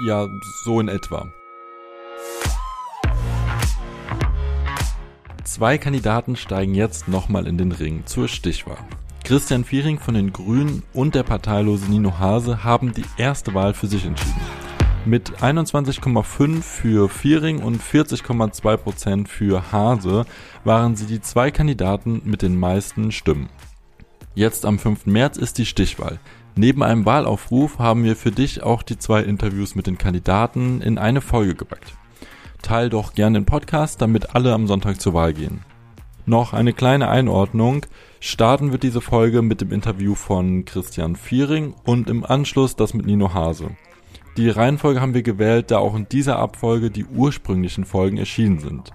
ja, so in etwa. Zwei Kandidaten steigen jetzt nochmal in den Ring zur Stichwahl. Christian Viering von den Grünen und der parteilose Nino Hase haben die erste Wahl für sich entschieden. Mit 21,5 für Viering und 40,2 Prozent für Hase waren sie die zwei Kandidaten mit den meisten Stimmen. Jetzt am 5. März ist die Stichwahl. Neben einem Wahlaufruf haben wir für dich auch die zwei Interviews mit den Kandidaten in eine Folge gepackt. Teil doch gerne den Podcast, damit alle am Sonntag zur Wahl gehen. Noch eine kleine Einordnung. Starten wird diese Folge mit dem Interview von Christian Viering und im Anschluss das mit Nino Hase. Die Reihenfolge haben wir gewählt, da auch in dieser Abfolge die ursprünglichen Folgen erschienen sind.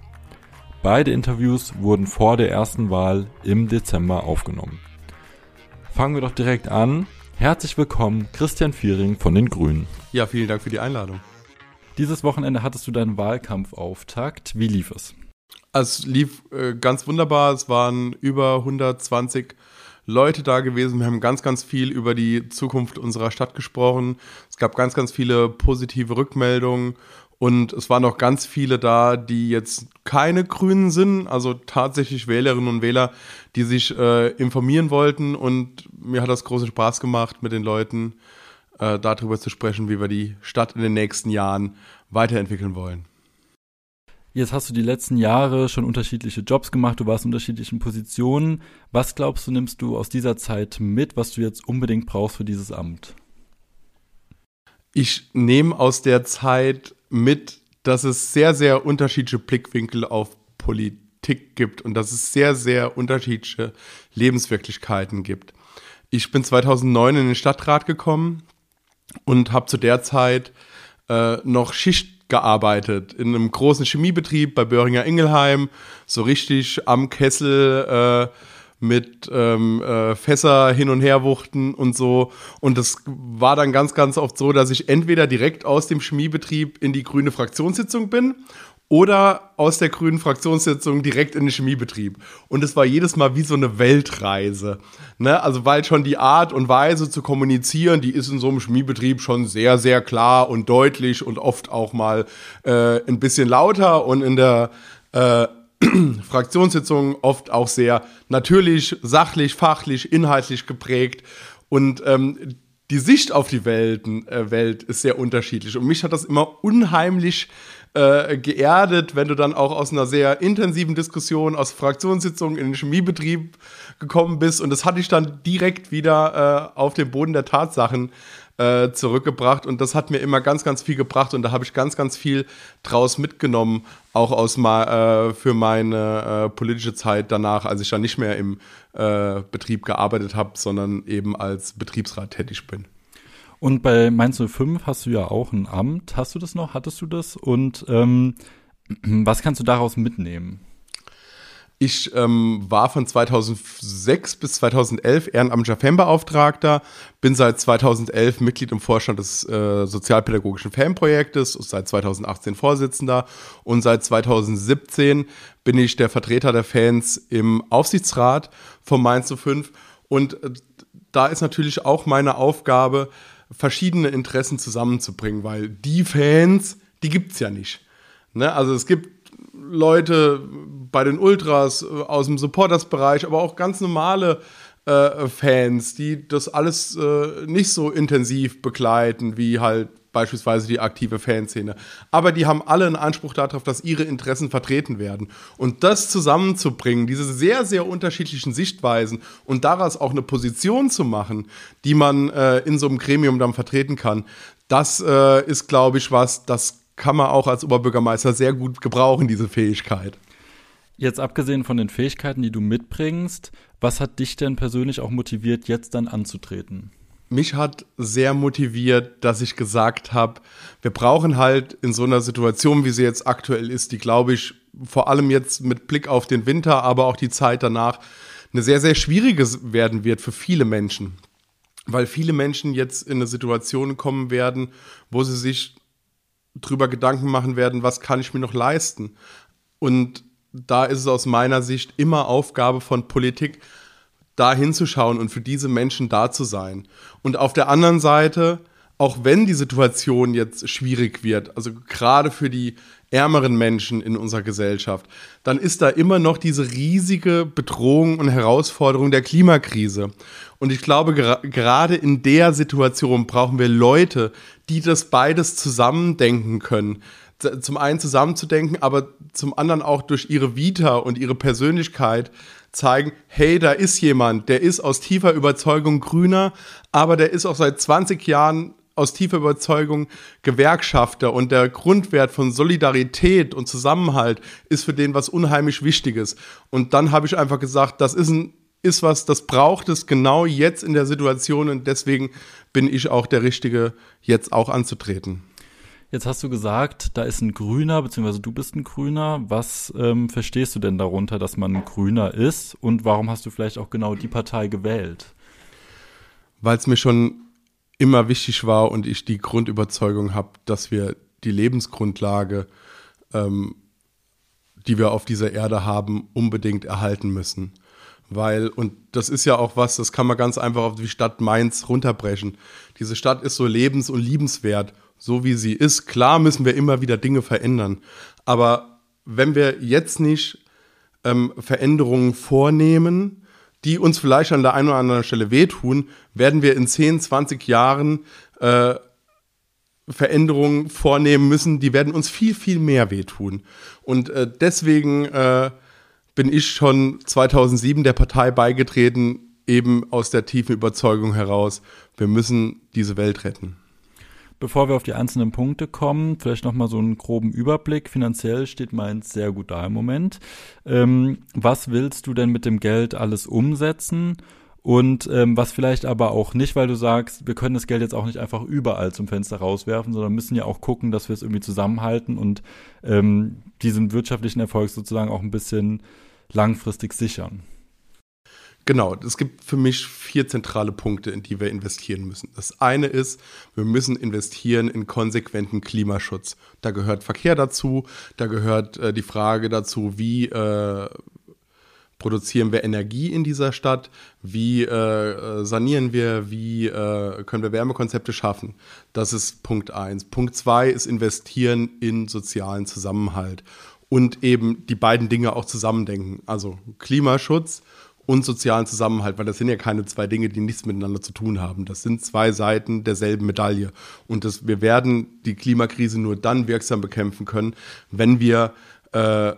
Beide Interviews wurden vor der ersten Wahl im Dezember aufgenommen. Fangen wir doch direkt an. Herzlich willkommen, Christian Viering von den Grünen. Ja, vielen Dank für die Einladung. Dieses Wochenende hattest du deinen Wahlkampfauftakt. Wie lief es? Es lief äh, ganz wunderbar. Es waren über 120 Leute da gewesen. Wir haben ganz, ganz viel über die Zukunft unserer Stadt gesprochen. Es gab ganz, ganz viele positive Rückmeldungen und es waren auch ganz viele da, die jetzt keine Grünen sind, also tatsächlich Wählerinnen und Wähler, die sich äh, informieren wollten. Und mir hat das großen Spaß gemacht, mit den Leuten äh, darüber zu sprechen, wie wir die Stadt in den nächsten Jahren weiterentwickeln wollen. Jetzt hast du die letzten Jahre schon unterschiedliche Jobs gemacht, du warst in unterschiedlichen Positionen. Was glaubst du, nimmst du aus dieser Zeit mit, was du jetzt unbedingt brauchst für dieses Amt? Ich nehme aus der Zeit mit, dass es sehr, sehr unterschiedliche Blickwinkel auf Politik gibt und dass es sehr, sehr unterschiedliche Lebenswirklichkeiten gibt. Ich bin 2009 in den Stadtrat gekommen und habe zu der Zeit äh, noch Schicht gearbeitet in einem großen Chemiebetrieb bei Böhringer Ingelheim, so richtig am Kessel äh, mit ähm, äh, Fässer hin und her wuchten und so. Und das war dann ganz, ganz oft so, dass ich entweder direkt aus dem Chemiebetrieb in die grüne Fraktionssitzung bin oder aus der grünen Fraktionssitzung direkt in den Chemiebetrieb. Und es war jedes Mal wie so eine Weltreise. Ne? Also weil schon die Art und Weise zu kommunizieren, die ist in so einem Chemiebetrieb schon sehr, sehr klar und deutlich und oft auch mal äh, ein bisschen lauter und in der äh, Fraktionssitzung oft auch sehr natürlich, sachlich, fachlich, inhaltlich geprägt. Und ähm, die Sicht auf die Welten, äh, Welt ist sehr unterschiedlich. Und mich hat das immer unheimlich äh, geerdet, wenn du dann auch aus einer sehr intensiven Diskussion, aus Fraktionssitzungen in den Chemiebetrieb gekommen bist. Und das hatte ich dann direkt wieder äh, auf den Boden der Tatsachen äh, zurückgebracht. Und das hat mir immer ganz, ganz viel gebracht. Und da habe ich ganz, ganz viel draus mitgenommen, auch aus ma äh, für meine äh, politische Zeit danach, als ich dann nicht mehr im äh, Betrieb gearbeitet habe, sondern eben als Betriebsrat tätig bin. Und bei Mainz 05 hast du ja auch ein Amt. Hast du das noch? Hattest du das? Und ähm, was kannst du daraus mitnehmen? Ich ähm, war von 2006 bis 2011 ehrenamtlicher Fanbeauftragter, bin seit 2011 Mitglied im Vorstand des äh, sozialpädagogischen Fanprojektes, seit 2018 Vorsitzender und seit 2017 bin ich der Vertreter der Fans im Aufsichtsrat von Mainz 05 und äh, da ist natürlich auch meine Aufgabe, verschiedene Interessen zusammenzubringen, weil die Fans, die gibt es ja nicht. Ne? Also es gibt Leute bei den Ultras äh, aus dem Supporters-Bereich, aber auch ganz normale äh, Fans, die das alles äh, nicht so intensiv begleiten, wie halt beispielsweise die aktive Fanszene. Aber die haben alle einen Anspruch darauf, dass ihre Interessen vertreten werden. Und das zusammenzubringen, diese sehr, sehr unterschiedlichen Sichtweisen und daraus auch eine Position zu machen, die man äh, in so einem Gremium dann vertreten kann, das äh, ist, glaube ich, was, das kann man auch als Oberbürgermeister sehr gut gebrauchen, diese Fähigkeit. Jetzt abgesehen von den Fähigkeiten, die du mitbringst, was hat dich denn persönlich auch motiviert, jetzt dann anzutreten? Mich hat sehr motiviert, dass ich gesagt habe, wir brauchen halt in so einer Situation, wie sie jetzt aktuell ist, die glaube ich vor allem jetzt mit Blick auf den Winter, aber auch die Zeit danach, eine sehr, sehr schwierige werden wird für viele Menschen. Weil viele Menschen jetzt in eine Situation kommen werden, wo sie sich drüber Gedanken machen werden, was kann ich mir noch leisten? Und da ist es aus meiner Sicht immer Aufgabe von Politik, da hinzuschauen und für diese Menschen da zu sein. Und auf der anderen Seite auch wenn die Situation jetzt schwierig wird, also gerade für die ärmeren Menschen in unserer Gesellschaft, dann ist da immer noch diese riesige Bedrohung und Herausforderung der Klimakrise. Und ich glaube, ger gerade in der Situation brauchen wir Leute, die das beides zusammendenken können. Zum einen zusammenzudenken, aber zum anderen auch durch ihre Vita und ihre Persönlichkeit zeigen, hey, da ist jemand, der ist aus tiefer Überzeugung grüner, aber der ist auch seit 20 Jahren aus tiefer Überzeugung Gewerkschafter und der Grundwert von Solidarität und Zusammenhalt ist für den was unheimlich Wichtiges. Und dann habe ich einfach gesagt, das ist ein ist was, das braucht es genau jetzt in der Situation und deswegen bin ich auch der Richtige, jetzt auch anzutreten. Jetzt hast du gesagt, da ist ein Grüner, beziehungsweise du bist ein Grüner. Was ähm, verstehst du denn darunter, dass man ein Grüner ist und warum hast du vielleicht auch genau die Partei gewählt? Weil es mir schon immer wichtig war und ich die Grundüberzeugung habe, dass wir die Lebensgrundlage, ähm, die wir auf dieser Erde haben, unbedingt erhalten müssen. Weil, und das ist ja auch was, das kann man ganz einfach auf die Stadt Mainz runterbrechen. Diese Stadt ist so lebens- und liebenswert, so wie sie ist. Klar müssen wir immer wieder Dinge verändern. Aber wenn wir jetzt nicht ähm, Veränderungen vornehmen, die uns vielleicht an der einen oder anderen Stelle wehtun, werden wir in 10, 20 Jahren äh, Veränderungen vornehmen müssen, die werden uns viel, viel mehr wehtun. Und äh, deswegen äh, bin ich schon 2007 der Partei beigetreten, eben aus der tiefen Überzeugung heraus, wir müssen diese Welt retten. Bevor wir auf die einzelnen Punkte kommen, vielleicht nochmal so einen groben Überblick. Finanziell steht Mainz sehr gut da im Moment. Ähm, was willst du denn mit dem Geld alles umsetzen? Und ähm, was vielleicht aber auch nicht, weil du sagst, wir können das Geld jetzt auch nicht einfach überall zum Fenster rauswerfen, sondern müssen ja auch gucken, dass wir es irgendwie zusammenhalten und ähm, diesen wirtschaftlichen Erfolg sozusagen auch ein bisschen langfristig sichern. Genau, es gibt für mich vier zentrale Punkte, in die wir investieren müssen. Das eine ist, wir müssen investieren in konsequenten Klimaschutz. Da gehört Verkehr dazu, da gehört äh, die Frage dazu, wie äh, produzieren wir Energie in dieser Stadt, wie äh, sanieren wir, wie äh, können wir Wärmekonzepte schaffen. Das ist Punkt eins. Punkt zwei ist investieren in sozialen Zusammenhalt und eben die beiden Dinge auch zusammendenken. Also Klimaschutz und sozialen Zusammenhalt, weil das sind ja keine zwei Dinge, die nichts miteinander zu tun haben. Das sind zwei Seiten derselben Medaille. Und das, wir werden die Klimakrise nur dann wirksam bekämpfen können, wenn wir äh,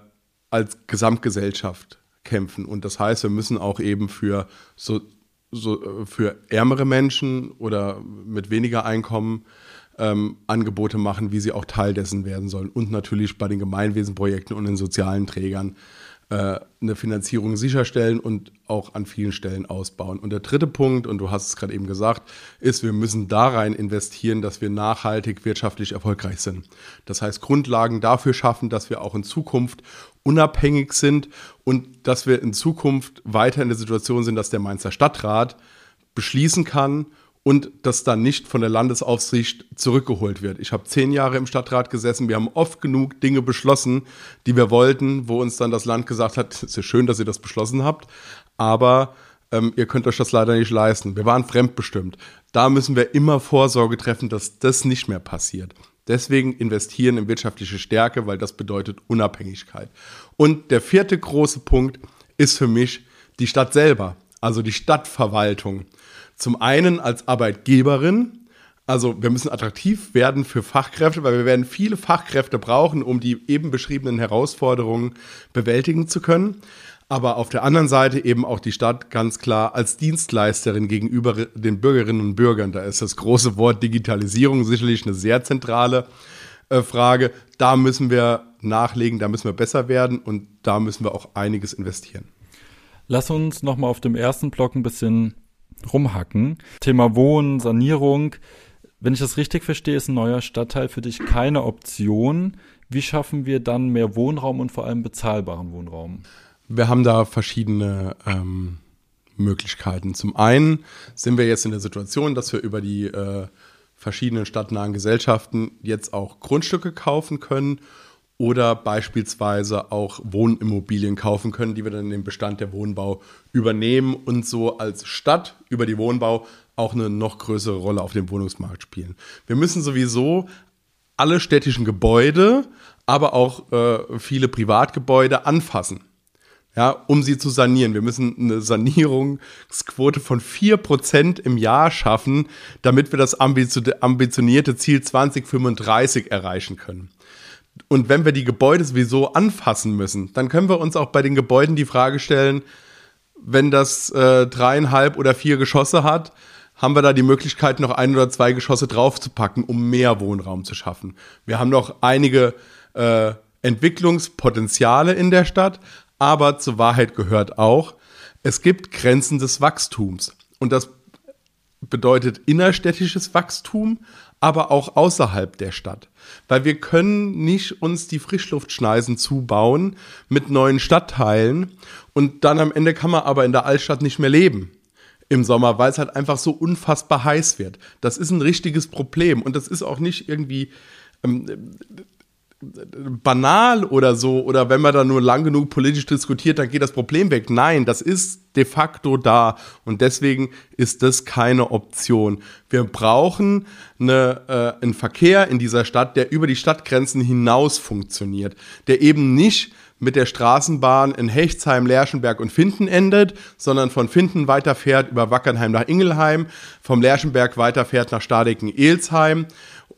als Gesamtgesellschaft kämpfen. Und das heißt, wir müssen auch eben für so, so für ärmere Menschen oder mit weniger Einkommen ähm, Angebote machen, wie sie auch Teil dessen werden sollen. Und natürlich bei den Gemeinwesenprojekten und den sozialen Trägern äh, eine Finanzierung sicherstellen und auch an vielen Stellen ausbauen. Und der dritte Punkt, und du hast es gerade eben gesagt, ist, wir müssen da rein investieren, dass wir nachhaltig wirtschaftlich erfolgreich sind. Das heißt, Grundlagen dafür schaffen, dass wir auch in Zukunft unabhängig sind und dass wir in Zukunft weiter in der Situation sind, dass der Mainzer Stadtrat beschließen kann und das dann nicht von der Landesaufsicht zurückgeholt wird. Ich habe zehn Jahre im Stadtrat gesessen, wir haben oft genug Dinge beschlossen, die wir wollten, wo uns dann das Land gesagt hat, es ist ja schön, dass ihr das beschlossen habt, aber ähm, ihr könnt euch das leider nicht leisten. Wir waren fremdbestimmt. Da müssen wir immer Vorsorge treffen, dass das nicht mehr passiert. Deswegen investieren in wirtschaftliche Stärke, weil das bedeutet Unabhängigkeit. Und der vierte große Punkt ist für mich die Stadt selber, also die Stadtverwaltung. Zum einen als Arbeitgeberin, also wir müssen attraktiv werden für Fachkräfte, weil wir werden viele Fachkräfte brauchen, um die eben beschriebenen Herausforderungen bewältigen zu können. Aber auf der anderen Seite eben auch die Stadt ganz klar als Dienstleisterin gegenüber den Bürgerinnen und Bürgern. Da ist das große Wort Digitalisierung sicherlich eine sehr zentrale äh, Frage. Da müssen wir nachlegen, da müssen wir besser werden und da müssen wir auch einiges investieren. Lass uns nochmal auf dem ersten Block ein bisschen rumhacken. Thema Wohnen, Sanierung. Wenn ich das richtig verstehe, ist ein neuer Stadtteil für dich keine Option. Wie schaffen wir dann mehr Wohnraum und vor allem bezahlbaren Wohnraum? Wir haben da verschiedene ähm, Möglichkeiten. Zum einen sind wir jetzt in der Situation, dass wir über die äh, verschiedenen stadtnahen Gesellschaften jetzt auch Grundstücke kaufen können oder beispielsweise auch Wohnimmobilien kaufen können, die wir dann in den Bestand der Wohnbau übernehmen und so als Stadt über die Wohnbau auch eine noch größere Rolle auf dem Wohnungsmarkt spielen. Wir müssen sowieso alle städtischen Gebäude, aber auch äh, viele Privatgebäude anfassen ja, um sie zu sanieren. Wir müssen eine Sanierungsquote von 4% im Jahr schaffen, damit wir das ambitionierte Ziel 2035 erreichen können. Und wenn wir die Gebäude sowieso anfassen müssen, dann können wir uns auch bei den Gebäuden die Frage stellen, wenn das äh, dreieinhalb oder vier Geschosse hat, haben wir da die Möglichkeit, noch ein oder zwei Geschosse draufzupacken, um mehr Wohnraum zu schaffen. Wir haben noch einige äh, Entwicklungspotenziale in der Stadt, aber zur Wahrheit gehört auch, es gibt Grenzen des Wachstums. Und das bedeutet innerstädtisches Wachstum, aber auch außerhalb der Stadt. Weil wir können nicht uns die Frischluftschneisen zubauen mit neuen Stadtteilen und dann am Ende kann man aber in der Altstadt nicht mehr leben im Sommer, weil es halt einfach so unfassbar heiß wird. Das ist ein richtiges Problem und das ist auch nicht irgendwie ähm, banal oder so, oder wenn man da nur lang genug politisch diskutiert, dann geht das Problem weg. Nein, das ist de facto da und deswegen ist das keine Option. Wir brauchen eine, äh, einen Verkehr in dieser Stadt, der über die Stadtgrenzen hinaus funktioniert, der eben nicht mit der Straßenbahn in Hechtsheim, Lerschenberg und Finden endet, sondern von Finden weiterfährt über Wackernheim nach Ingelheim, vom Lerschenberg weiterfährt nach Stadeken-Elsheim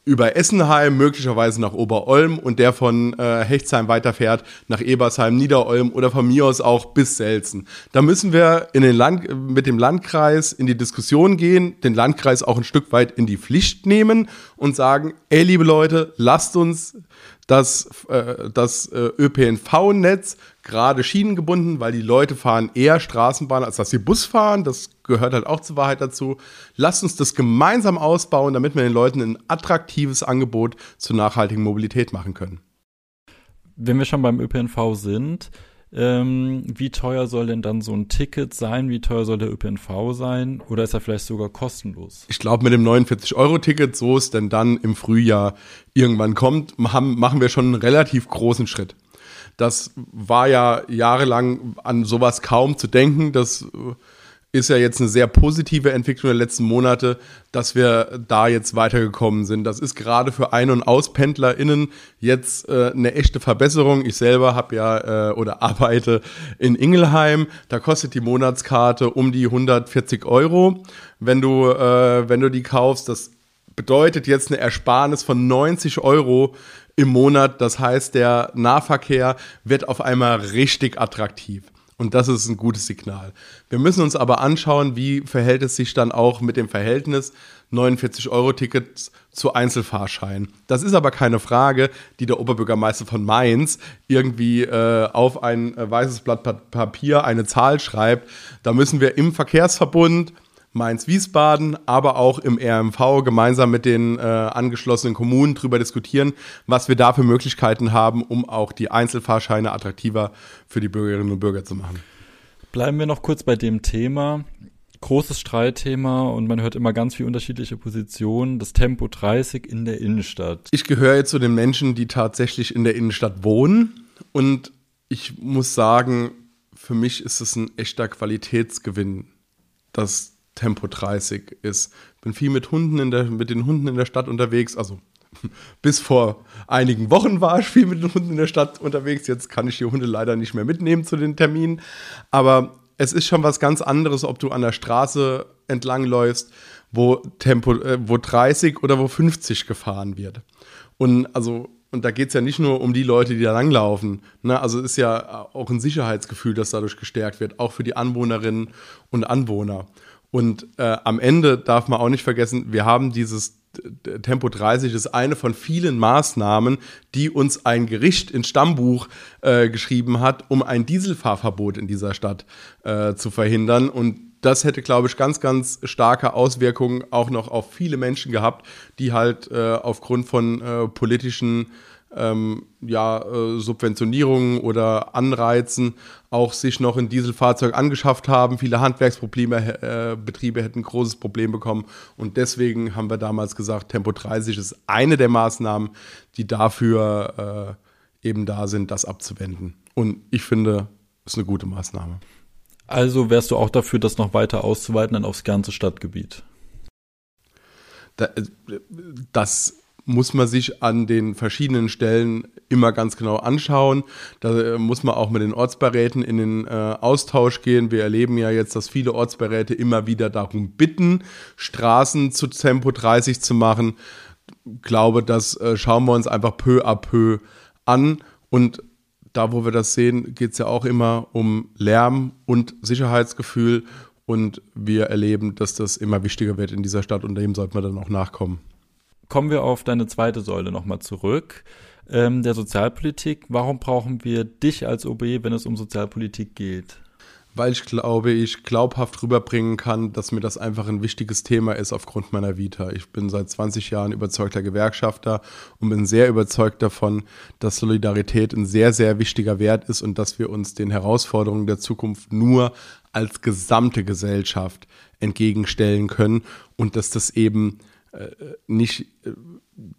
über Essenheim, möglicherweise nach Oberolm und der von äh, Hechtsheim weiterfährt nach Ebersheim, Niederolm oder von mir aus auch bis Selzen. Da müssen wir in den Land, mit dem Landkreis in die Diskussion gehen, den Landkreis auch ein Stück weit in die Pflicht nehmen und sagen, ey liebe Leute, lasst uns das, äh, das äh, ÖPNV-Netz gerade schienengebunden, weil die Leute fahren eher Straßenbahn, als dass sie Bus fahren. Das gehört halt auch zur Wahrheit dazu. Lasst uns das gemeinsam ausbauen, damit wir den Leuten ein attraktives Angebot zur nachhaltigen Mobilität machen können. Wenn wir schon beim ÖPNV sind, ähm, wie teuer soll denn dann so ein Ticket sein? Wie teuer soll der ÖPNV sein? Oder ist er vielleicht sogar kostenlos? Ich glaube, mit dem 49-Euro-Ticket, so es denn dann im Frühjahr irgendwann kommt, machen wir schon einen relativ großen Schritt. Das war ja jahrelang an sowas kaum zu denken. Das äh, ist ja jetzt eine sehr positive Entwicklung der letzten Monate, dass wir da jetzt weitergekommen sind. Das ist gerade für Ein- und AuspendlerInnen jetzt äh, eine echte Verbesserung. Ich selber habe ja äh, oder arbeite in Ingelheim. Da kostet die Monatskarte um die 140 Euro, wenn du, äh, wenn du die kaufst. Das bedeutet jetzt eine Ersparnis von 90 Euro im Monat. Das heißt, der Nahverkehr wird auf einmal richtig attraktiv. Und das ist ein gutes Signal. Wir müssen uns aber anschauen, wie verhält es sich dann auch mit dem Verhältnis 49-Euro-Tickets zu Einzelfahrscheinen. Das ist aber keine Frage, die der Oberbürgermeister von Mainz irgendwie äh, auf ein äh, weißes Blatt Papier eine Zahl schreibt. Da müssen wir im Verkehrsverbund Mainz-Wiesbaden, aber auch im RMV gemeinsam mit den äh, angeschlossenen Kommunen darüber diskutieren, was wir da für Möglichkeiten haben, um auch die Einzelfahrscheine attraktiver für die Bürgerinnen und Bürger zu machen. Bleiben wir noch kurz bei dem Thema. Großes Streitthema und man hört immer ganz viele unterschiedliche Positionen. Das Tempo 30 in der Innenstadt. Ich gehöre zu den Menschen, die tatsächlich in der Innenstadt wohnen und ich muss sagen, für mich ist es ein echter Qualitätsgewinn, dass Tempo 30 ist. Bin viel mit Hunden in der, mit den Hunden in der Stadt unterwegs, also bis vor einigen Wochen war ich viel mit den Hunden in der Stadt unterwegs. Jetzt kann ich die Hunde leider nicht mehr mitnehmen zu den Terminen. Aber es ist schon was ganz anderes, ob du an der Straße entlang läufst, wo Tempo, äh, wo 30 oder wo 50 gefahren wird. Und also, und da geht es ja nicht nur um die Leute, die da langlaufen. Ne? Also ist ja auch ein Sicherheitsgefühl, das dadurch gestärkt wird, auch für die Anwohnerinnen und Anwohner. Und äh, am Ende darf man auch nicht vergessen, wir haben dieses Tempo 30 ist eine von vielen Maßnahmen, die uns ein Gericht ins Stammbuch äh, geschrieben hat, um ein Dieselfahrverbot in dieser Stadt äh, zu verhindern. Und das hätte, glaube ich, ganz, ganz starke Auswirkungen auch noch auf viele Menschen gehabt, die halt äh, aufgrund von äh, politischen ähm, ja, äh, Subventionierungen oder Anreizen auch sich noch ein Dieselfahrzeug angeschafft haben. Viele Handwerksprobleme, äh, Betriebe hätten ein großes Problem bekommen. Und deswegen haben wir damals gesagt, Tempo 30 ist eine der Maßnahmen, die dafür äh, eben da sind, das abzuwenden. Und ich finde, es ist eine gute Maßnahme. Also wärst du auch dafür, das noch weiter auszuweiten dann aufs ganze Stadtgebiet? Äh, das muss man sich an den verschiedenen Stellen immer ganz genau anschauen. Da äh, muss man auch mit den Ortsbeiräten in den äh, Austausch gehen. Wir erleben ja jetzt, dass viele Ortsbeiräte immer wieder darum bitten, Straßen zu Tempo 30 zu machen. Ich glaube, das äh, schauen wir uns einfach peu à peu an. Und da, wo wir das sehen, geht es ja auch immer um Lärm und Sicherheitsgefühl. Und wir erleben, dass das immer wichtiger wird in dieser Stadt und dem sollte man dann auch nachkommen kommen wir auf deine zweite Säule nochmal zurück, ähm, der Sozialpolitik. Warum brauchen wir dich als OB, wenn es um Sozialpolitik geht? Weil ich glaube, ich glaubhaft rüberbringen kann, dass mir das einfach ein wichtiges Thema ist aufgrund meiner Vita. Ich bin seit 20 Jahren überzeugter Gewerkschafter und bin sehr überzeugt davon, dass Solidarität ein sehr, sehr wichtiger Wert ist und dass wir uns den Herausforderungen der Zukunft nur als gesamte Gesellschaft entgegenstellen können und dass das eben nicht äh,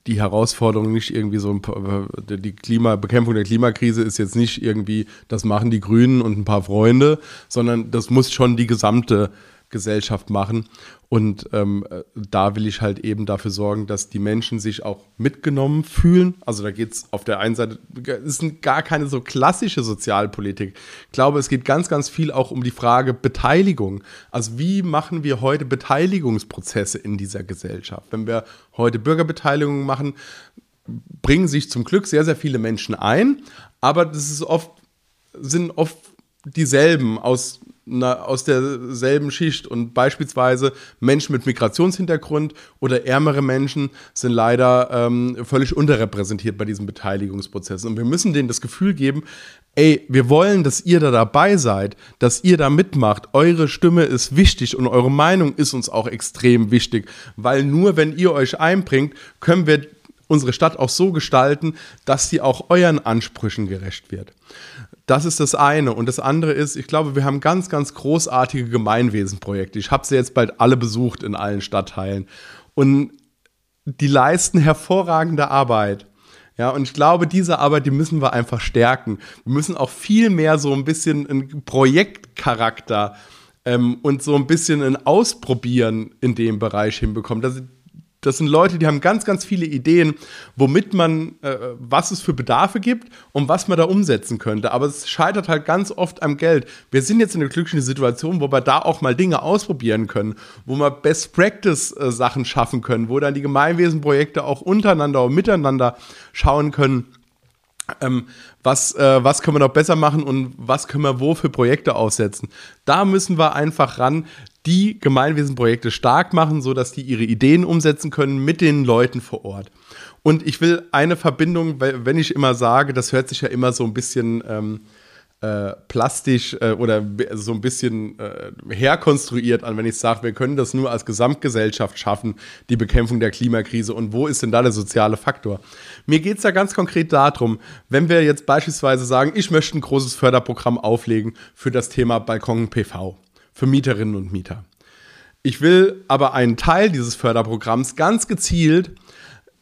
die Herausforderung nicht irgendwie so äh, die Klima, Bekämpfung der Klimakrise ist jetzt nicht irgendwie, das machen die Grünen und ein paar Freunde, sondern das muss schon die gesamte Gesellschaft machen. Und ähm, da will ich halt eben dafür sorgen, dass die Menschen sich auch mitgenommen fühlen. Also da geht es auf der einen Seite, es ist gar keine so klassische Sozialpolitik. Ich glaube, es geht ganz, ganz viel auch um die Frage Beteiligung. Also wie machen wir heute Beteiligungsprozesse in dieser Gesellschaft? Wenn wir heute Bürgerbeteiligung machen, bringen sich zum Glück sehr, sehr viele Menschen ein, aber das ist oft, sind oft dieselben aus aus derselben Schicht. Und beispielsweise Menschen mit Migrationshintergrund oder ärmere Menschen sind leider ähm, völlig unterrepräsentiert bei diesem Beteiligungsprozess. Und wir müssen denen das Gefühl geben, ey, wir wollen, dass ihr da dabei seid, dass ihr da mitmacht. Eure Stimme ist wichtig und eure Meinung ist uns auch extrem wichtig, weil nur wenn ihr euch einbringt, können wir unsere Stadt auch so gestalten, dass sie auch euren Ansprüchen gerecht wird. Das ist das eine. Und das andere ist, ich glaube, wir haben ganz, ganz großartige Gemeinwesenprojekte. Ich habe sie jetzt bald alle besucht in allen Stadtteilen. Und die leisten hervorragende Arbeit. Ja, und ich glaube, diese Arbeit, die müssen wir einfach stärken. Wir müssen auch viel mehr so ein bisschen einen Projektcharakter ähm, und so ein bisschen ein Ausprobieren in dem Bereich hinbekommen. Das, das sind Leute, die haben ganz, ganz viele Ideen, womit man, äh, was es für Bedarfe gibt und was man da umsetzen könnte. Aber es scheitert halt ganz oft am Geld. Wir sind jetzt in einer glücklichen Situation, wo wir da auch mal Dinge ausprobieren können, wo wir Best Practice äh, Sachen schaffen können, wo dann die Gemeinwesenprojekte auch untereinander und miteinander schauen können. Ähm, was, äh, was können wir noch besser machen und was können wir wo für Projekte aufsetzen. Da müssen wir einfach ran, die Gemeinwesenprojekte stark machen, sodass die ihre Ideen umsetzen können mit den Leuten vor Ort. Und ich will eine Verbindung, wenn ich immer sage, das hört sich ja immer so ein bisschen ähm, äh, plastisch äh, oder so ein bisschen äh, herkonstruiert an, wenn ich sage, wir können das nur als Gesamtgesellschaft schaffen, die Bekämpfung der Klimakrise. Und wo ist denn da der soziale Faktor? Mir geht es da ganz konkret darum, wenn wir jetzt beispielsweise sagen, ich möchte ein großes Förderprogramm auflegen für das Thema Balkon PV für Mieterinnen und Mieter. Ich will aber einen Teil dieses Förderprogramms ganz gezielt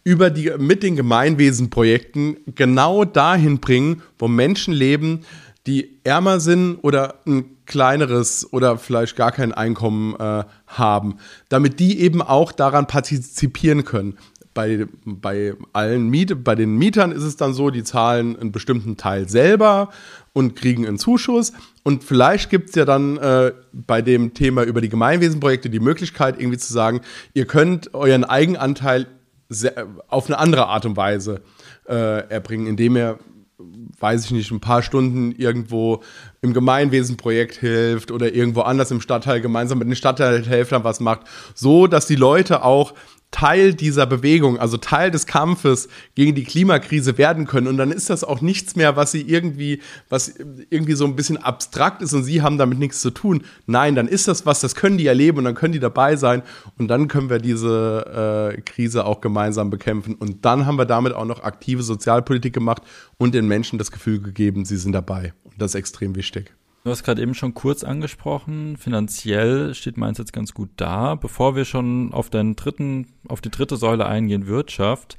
über die, mit den Gemeinwesenprojekten genau dahin bringen, wo Menschen leben, die ärmer sind oder ein kleineres oder vielleicht gar kein Einkommen äh, haben, damit die eben auch daran partizipieren können. Bei, bei allen Miet bei den Mietern ist es dann so, die zahlen einen bestimmten Teil selber und kriegen einen Zuschuss. Und vielleicht gibt es ja dann äh, bei dem Thema über die Gemeinwesenprojekte die Möglichkeit, irgendwie zu sagen, ihr könnt euren Eigenanteil auf eine andere Art und Weise äh, erbringen, indem ihr weiß ich nicht, ein paar Stunden irgendwo im Gemeinwesenprojekt hilft oder irgendwo anders im Stadtteil gemeinsam mit den Stadtteilhelfern was macht, so dass die Leute auch Teil dieser Bewegung, also Teil des Kampfes gegen die Klimakrise werden können. Und dann ist das auch nichts mehr, was sie irgendwie, was irgendwie so ein bisschen abstrakt ist und sie haben damit nichts zu tun. Nein, dann ist das was, das können die erleben und dann können die dabei sein und dann können wir diese äh, Krise auch gemeinsam bekämpfen. Und dann haben wir damit auch noch aktive Sozialpolitik gemacht und den Menschen das Gefühl gegeben, sie sind dabei. Und das ist extrem wichtig. Du hast gerade eben schon kurz angesprochen, finanziell steht Mainz jetzt ganz gut da. Bevor wir schon auf deinen dritten, auf die dritte Säule eingehen, Wirtschaft,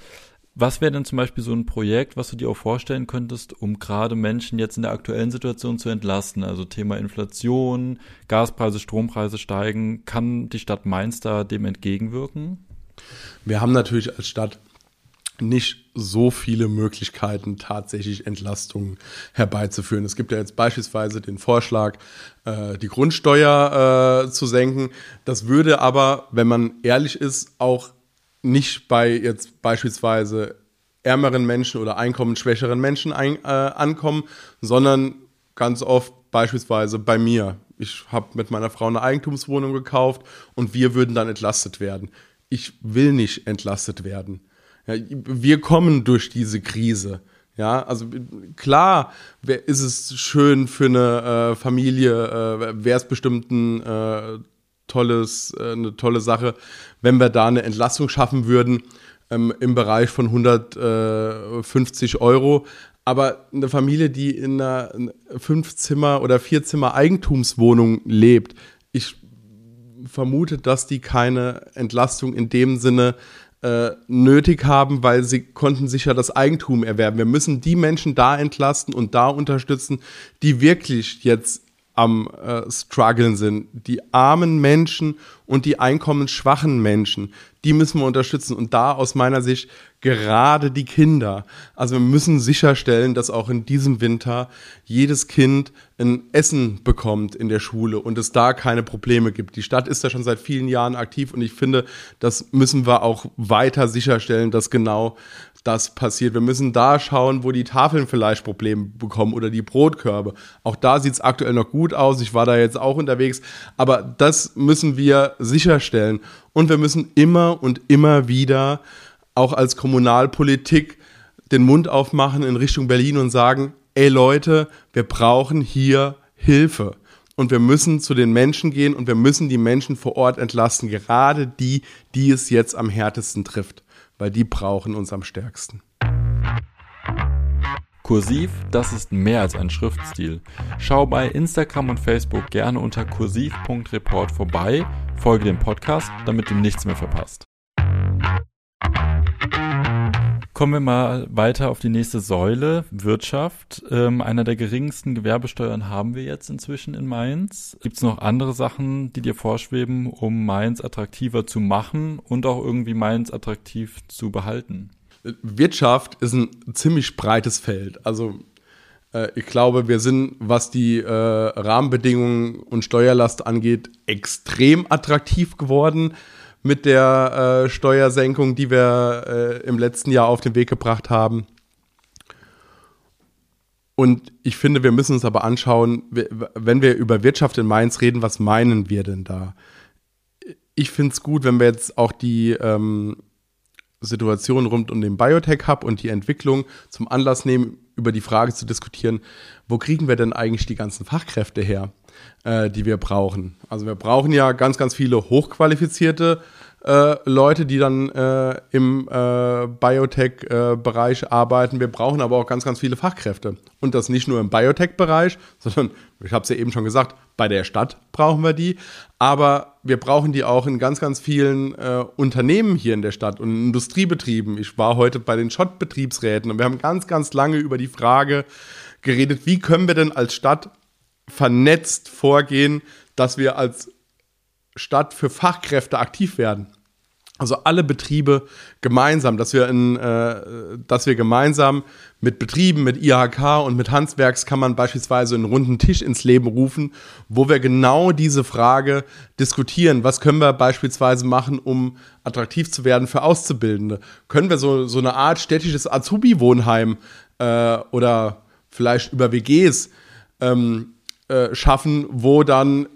Was wäre denn zum Beispiel so ein Projekt, was du dir auch vorstellen könntest, um gerade Menschen jetzt in der aktuellen Situation zu entlasten? Also Thema Inflation, Gaspreise, Strompreise steigen. Kann die Stadt Mainz da dem entgegenwirken? Wir haben natürlich als Stadt nicht so viele Möglichkeiten, tatsächlich Entlastungen herbeizuführen. Es gibt ja jetzt beispielsweise den Vorschlag, äh, die Grundsteuer äh, zu senken. Das würde aber, wenn man ehrlich ist, auch nicht bei jetzt beispielsweise ärmeren Menschen oder einkommensschwächeren Menschen ein, äh, ankommen, sondern ganz oft beispielsweise bei mir. Ich habe mit meiner Frau eine Eigentumswohnung gekauft und wir würden dann entlastet werden. Ich will nicht entlastet werden. Ja, wir kommen durch diese Krise. Ja, also klar ist es schön für eine äh, Familie, äh, wäre es bestimmt ein äh, tolles, äh, eine tolle Sache, wenn wir da eine Entlastung schaffen würden ähm, im Bereich von 150 Euro. Aber eine Familie, die in einer Fünf-Zimmer- oder Vier-Zimmer-Eigentumswohnung lebt, ich vermute, dass die keine Entlastung in dem Sinne äh, nötig haben, weil sie konnten sich ja das Eigentum erwerben. Wir müssen die Menschen da entlasten und da unterstützen, die wirklich jetzt am äh, struggeln sind. Die armen Menschen und die einkommensschwachen Menschen, die müssen wir unterstützen. Und da aus meiner Sicht gerade die Kinder. Also wir müssen sicherstellen, dass auch in diesem Winter jedes Kind ein Essen bekommt in der Schule und es da keine Probleme gibt. Die Stadt ist da schon seit vielen Jahren aktiv und ich finde, das müssen wir auch weiter sicherstellen, dass genau das passiert. Wir müssen da schauen, wo die Tafeln vielleicht Probleme bekommen oder die Brotkörbe. Auch da sieht es aktuell noch gut aus. Ich war da jetzt auch unterwegs. Aber das müssen wir sicherstellen. Und wir müssen immer und immer wieder auch als Kommunalpolitik den Mund aufmachen in Richtung Berlin und sagen, ey Leute, wir brauchen hier Hilfe. Und wir müssen zu den Menschen gehen und wir müssen die Menschen vor Ort entlasten, gerade die, die es jetzt am härtesten trifft weil die brauchen uns am stärksten. Kursiv, das ist mehr als ein Schriftstil. Schau bei Instagram und Facebook gerne unter kursiv.report vorbei, folge dem Podcast, damit du nichts mehr verpasst. Kommen wir mal weiter auf die nächste Säule, Wirtschaft. Ähm, einer der geringsten Gewerbesteuern haben wir jetzt inzwischen in Mainz. Gibt es noch andere Sachen, die dir vorschweben, um Mainz attraktiver zu machen und auch irgendwie Mainz attraktiv zu behalten? Wirtschaft ist ein ziemlich breites Feld. Also äh, ich glaube, wir sind, was die äh, Rahmenbedingungen und Steuerlast angeht, extrem attraktiv geworden mit der äh, Steuersenkung, die wir äh, im letzten Jahr auf den Weg gebracht haben. Und ich finde, wir müssen uns aber anschauen, wenn wir über Wirtschaft in Mainz reden, was meinen wir denn da? Ich finde es gut, wenn wir jetzt auch die ähm, Situation rund um den Biotech-Hub und die Entwicklung zum Anlass nehmen, über die Frage zu diskutieren, wo kriegen wir denn eigentlich die ganzen Fachkräfte her? Äh, die wir brauchen. Also wir brauchen ja ganz, ganz viele hochqualifizierte äh, Leute, die dann äh, im äh, Biotech-Bereich arbeiten. Wir brauchen aber auch ganz, ganz viele Fachkräfte. Und das nicht nur im Biotech-Bereich, sondern, ich habe es ja eben schon gesagt, bei der Stadt brauchen wir die. Aber wir brauchen die auch in ganz, ganz vielen äh, Unternehmen hier in der Stadt und Industriebetrieben. Ich war heute bei den Schott-Betriebsräten und wir haben ganz, ganz lange über die Frage geredet, wie können wir denn als Stadt vernetzt vorgehen, dass wir als Stadt für Fachkräfte aktiv werden. Also alle Betriebe gemeinsam, dass wir, in, äh, dass wir gemeinsam mit Betrieben, mit IHK und mit Handwerkskammern beispielsweise einen runden Tisch ins Leben rufen, wo wir genau diese Frage diskutieren. Was können wir beispielsweise machen, um attraktiv zu werden für Auszubildende? Können wir so, so eine Art städtisches Azubi-Wohnheim äh, oder vielleicht über WGs ähm, äh, schaffen, wo dann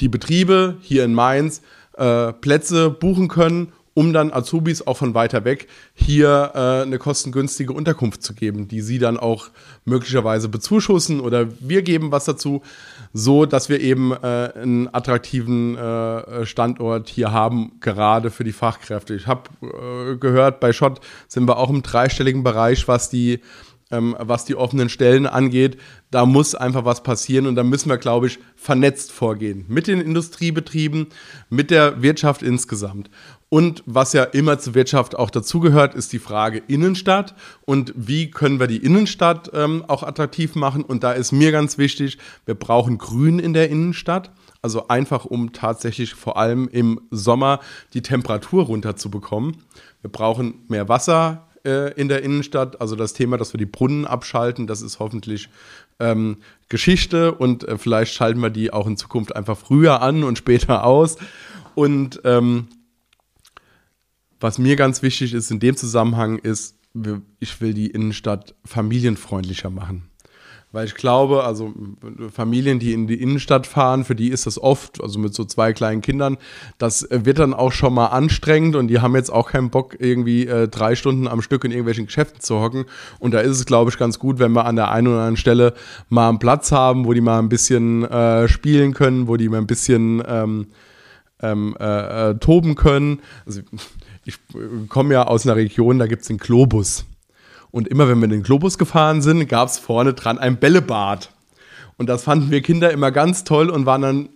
die Betriebe hier in Mainz äh, Plätze buchen können, um dann Azubis auch von weiter weg hier äh, eine kostengünstige Unterkunft zu geben, die sie dann auch möglicherweise bezuschussen oder wir geben was dazu, so dass wir eben äh, einen attraktiven äh, Standort hier haben, gerade für die Fachkräfte. Ich habe gehört, bei Schott sind wir auch im dreistelligen Bereich, was die ähm, was die offenen Stellen angeht. Da muss einfach was passieren und da müssen wir, glaube ich, vernetzt vorgehen. Mit den Industriebetrieben, mit der Wirtschaft insgesamt. Und was ja immer zur Wirtschaft auch dazugehört, ist die Frage Innenstadt und wie können wir die Innenstadt ähm, auch attraktiv machen. Und da ist mir ganz wichtig, wir brauchen Grün in der Innenstadt. Also einfach, um tatsächlich vor allem im Sommer die Temperatur runterzubekommen. Wir brauchen mehr Wasser äh, in der Innenstadt. Also das Thema, dass wir die Brunnen abschalten, das ist hoffentlich ähm, Geschichte und äh, vielleicht schalten wir die auch in Zukunft einfach früher an und später aus. Und ähm, was mir ganz wichtig ist in dem Zusammenhang ist, ich will die Innenstadt familienfreundlicher machen. Weil ich glaube, also Familien, die in die Innenstadt fahren, für die ist das oft, also mit so zwei kleinen Kindern, das wird dann auch schon mal anstrengend und die haben jetzt auch keinen Bock, irgendwie äh, drei Stunden am Stück in irgendwelchen Geschäften zu hocken. Und da ist es, glaube ich, ganz gut, wenn wir an der einen oder anderen Stelle mal einen Platz haben, wo die mal ein bisschen äh, spielen können, wo die mal ein bisschen ähm, ähm, äh, äh toben können. Also ich komme ja aus einer Region, da gibt es den Globus. Und immer wenn wir in den Globus gefahren sind, gab es vorne dran ein Bällebad. Und das fanden wir Kinder immer ganz toll und waren dann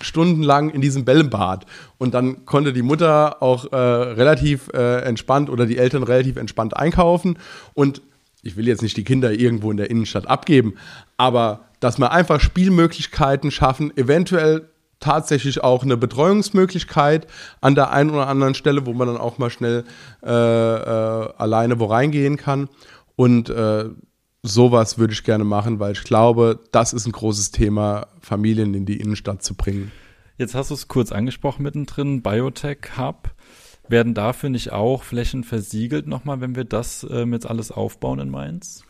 stundenlang in diesem Bällebad. Und dann konnte die Mutter auch äh, relativ äh, entspannt oder die Eltern relativ entspannt einkaufen. Und ich will jetzt nicht die Kinder irgendwo in der Innenstadt abgeben, aber dass wir einfach Spielmöglichkeiten schaffen, eventuell tatsächlich auch eine Betreuungsmöglichkeit an der einen oder anderen Stelle, wo man dann auch mal schnell äh, äh, alleine wo reingehen kann. Und äh, sowas würde ich gerne machen, weil ich glaube, das ist ein großes Thema, Familien in die Innenstadt zu bringen. Jetzt hast du es kurz angesprochen mittendrin, Biotech Hub. Werden dafür nicht auch Flächen versiegelt nochmal, wenn wir das äh, jetzt alles aufbauen in Mainz?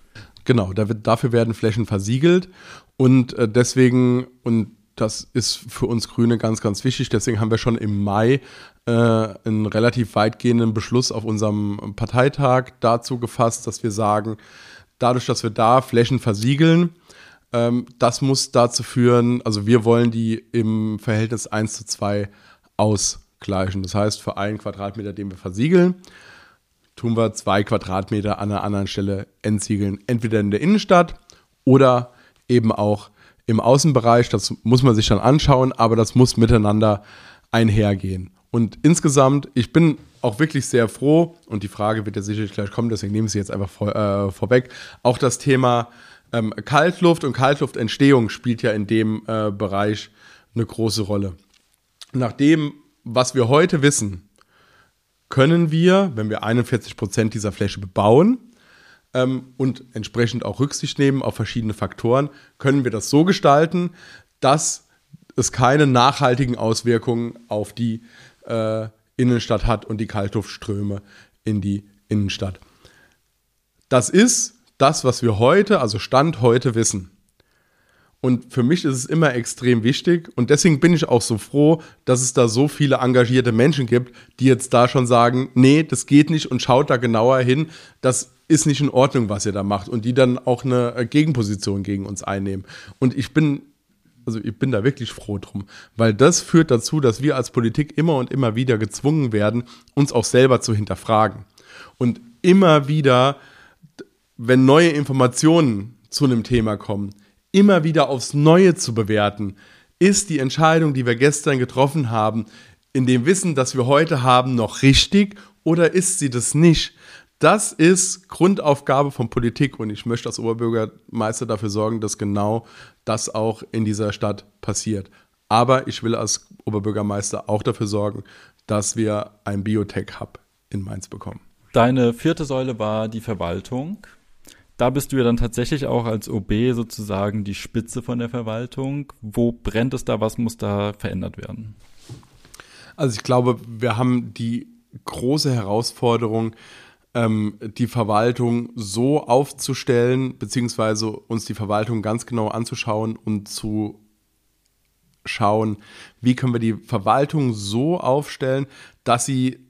Genau, dafür werden Flächen versiegelt und äh, deswegen, und das ist für uns Grüne ganz, ganz wichtig. Deswegen haben wir schon im Mai äh, einen relativ weitgehenden Beschluss auf unserem Parteitag dazu gefasst, dass wir sagen, dadurch, dass wir da Flächen versiegeln, ähm, das muss dazu führen, also wir wollen die im Verhältnis 1 zu 2 ausgleichen. Das heißt, für einen Quadratmeter, den wir versiegeln, tun wir zwei Quadratmeter an einer anderen Stelle entsiegeln. Entweder in der Innenstadt oder eben auch im Außenbereich. Das muss man sich dann anschauen, aber das muss miteinander einhergehen. Und insgesamt, ich bin auch wirklich sehr froh, und die Frage wird ja sicherlich gleich kommen, deswegen nehme ich sie jetzt einfach vor, äh, vorweg. Auch das Thema ähm, Kaltluft und Kaltluftentstehung spielt ja in dem äh, Bereich eine große Rolle. Nach dem, was wir heute wissen, können wir, wenn wir 41 Prozent dieser Fläche bebauen, ähm, und entsprechend auch Rücksicht nehmen auf verschiedene Faktoren, können wir das so gestalten, dass es keine nachhaltigen Auswirkungen auf die äh, Innenstadt hat und die Kaltluftströme in die Innenstadt. Das ist das, was wir heute, also Stand heute wissen. Und für mich ist es immer extrem wichtig und deswegen bin ich auch so froh, dass es da so viele engagierte Menschen gibt, die jetzt da schon sagen, nee, das geht nicht und schaut da genauer hin. Das ist nicht in Ordnung, was ihr da macht und die dann auch eine äh, Gegenposition gegen uns einnehmen. Und ich bin also ich bin da wirklich froh drum, weil das führt dazu, dass wir als Politik immer und immer wieder gezwungen werden, uns auch selber zu hinterfragen. Und immer wieder, wenn neue Informationen zu einem Thema kommen, immer wieder aufs Neue zu bewerten, ist die Entscheidung, die wir gestern getroffen haben, in dem Wissen, das wir heute haben, noch richtig oder ist sie das nicht? Das ist Grundaufgabe von Politik und ich möchte als Oberbürgermeister dafür sorgen, dass genau das auch in dieser Stadt passiert. Aber ich will als Oberbürgermeister auch dafür sorgen, dass wir ein Biotech-Hub in Mainz bekommen. Deine vierte Säule war die Verwaltung. Da bist du ja dann tatsächlich auch als OB sozusagen die Spitze von der Verwaltung. Wo brennt es da? Was muss da verändert werden? Also ich glaube, wir haben die große Herausforderung, ähm, die Verwaltung so aufzustellen, beziehungsweise uns die Verwaltung ganz genau anzuschauen und zu schauen, wie können wir die Verwaltung so aufstellen, dass sie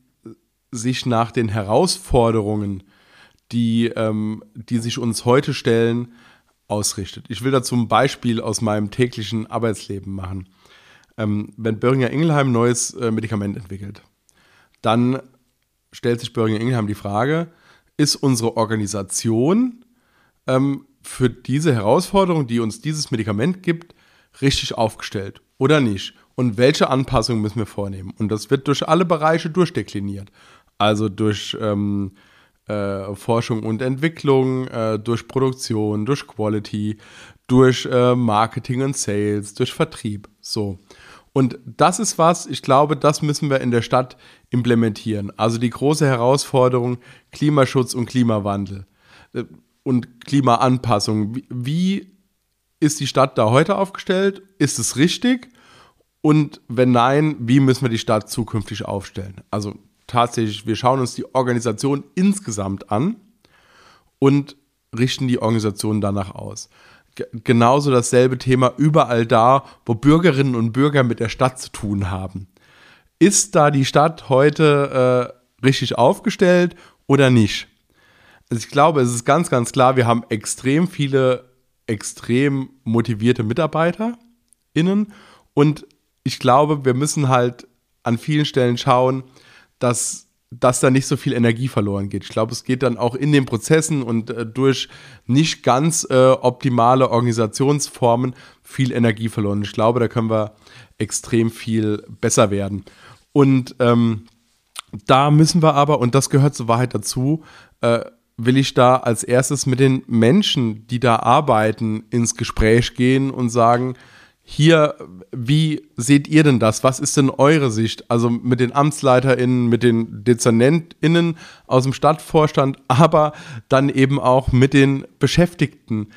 sich nach den Herausforderungen, die, ähm, die sich uns heute stellen, ausrichtet. Ich will dazu ein Beispiel aus meinem täglichen Arbeitsleben machen. Ähm, wenn Böhringer Ingelheim ein neues äh, Medikament entwickelt, dann stellt sich Böhringer Ingelheim die Frage, ist unsere Organisation ähm, für diese Herausforderung, die uns dieses Medikament gibt, richtig aufgestellt oder nicht? Und welche Anpassungen müssen wir vornehmen? Und das wird durch alle Bereiche durchdekliniert. Also durch ähm, äh, Forschung und Entwicklung, äh, durch Produktion, durch Quality, durch äh, Marketing und Sales, durch Vertrieb. So. Und das ist was, ich glaube, das müssen wir in der Stadt implementieren. Also die große Herausforderung Klimaschutz und Klimawandel äh, und Klimaanpassung. Wie ist die Stadt da heute aufgestellt? Ist es richtig? Und wenn nein, wie müssen wir die Stadt zukünftig aufstellen? Also tatsächlich, wir schauen uns die Organisation insgesamt an und richten die Organisation danach aus. Genauso dasselbe Thema überall da, wo Bürgerinnen und Bürger mit der Stadt zu tun haben. Ist da die Stadt heute äh, richtig aufgestellt oder nicht? Also ich glaube, es ist ganz, ganz klar, wir haben extrem viele, extrem motivierte MitarbeiterInnen und ich glaube, wir müssen halt an vielen Stellen schauen, dass, dass da nicht so viel Energie verloren geht. Ich glaube, es geht dann auch in den Prozessen und äh, durch nicht ganz äh, optimale Organisationsformen viel Energie verloren. Ich glaube, da können wir extrem viel besser werden. Und ähm, da müssen wir aber, und das gehört zur Wahrheit dazu, äh, will ich da als erstes mit den Menschen, die da arbeiten, ins Gespräch gehen und sagen, hier, wie seht ihr denn das? Was ist denn eure Sicht? Also mit den AmtsleiterInnen, mit den DezernentInnen aus dem Stadtvorstand, aber dann eben auch mit den Beschäftigten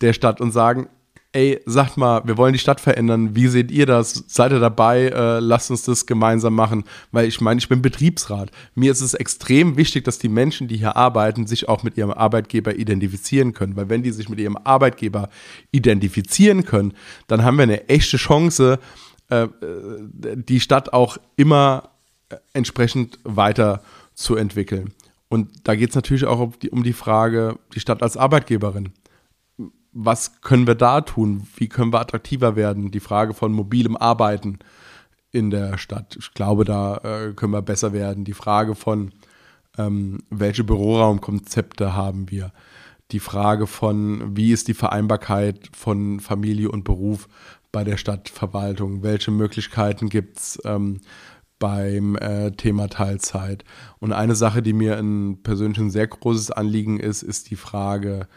der Stadt und sagen, ey, sagt mal, wir wollen die Stadt verändern. Wie seht ihr das? Seid ihr dabei? Äh, lasst uns das gemeinsam machen. Weil ich meine, ich bin Betriebsrat. Mir ist es extrem wichtig, dass die Menschen, die hier arbeiten, sich auch mit ihrem Arbeitgeber identifizieren können. Weil wenn die sich mit ihrem Arbeitgeber identifizieren können, dann haben wir eine echte Chance, äh, die Stadt auch immer äh, entsprechend weiter zu entwickeln. Und da geht es natürlich auch um die, um die Frage, die Stadt als Arbeitgeberin was können wir da tun? Wie können wir attraktiver werden? Die Frage von mobilem Arbeiten in der Stadt. Ich glaube, da äh, können wir besser werden. Die Frage von, ähm, welche Büroraumkonzepte haben wir? Die Frage von, wie ist die Vereinbarkeit von Familie und Beruf bei der Stadtverwaltung? Welche Möglichkeiten gibt es ähm, beim äh, Thema Teilzeit? Und eine Sache, die mir persönlich ein sehr großes Anliegen ist, ist die Frage,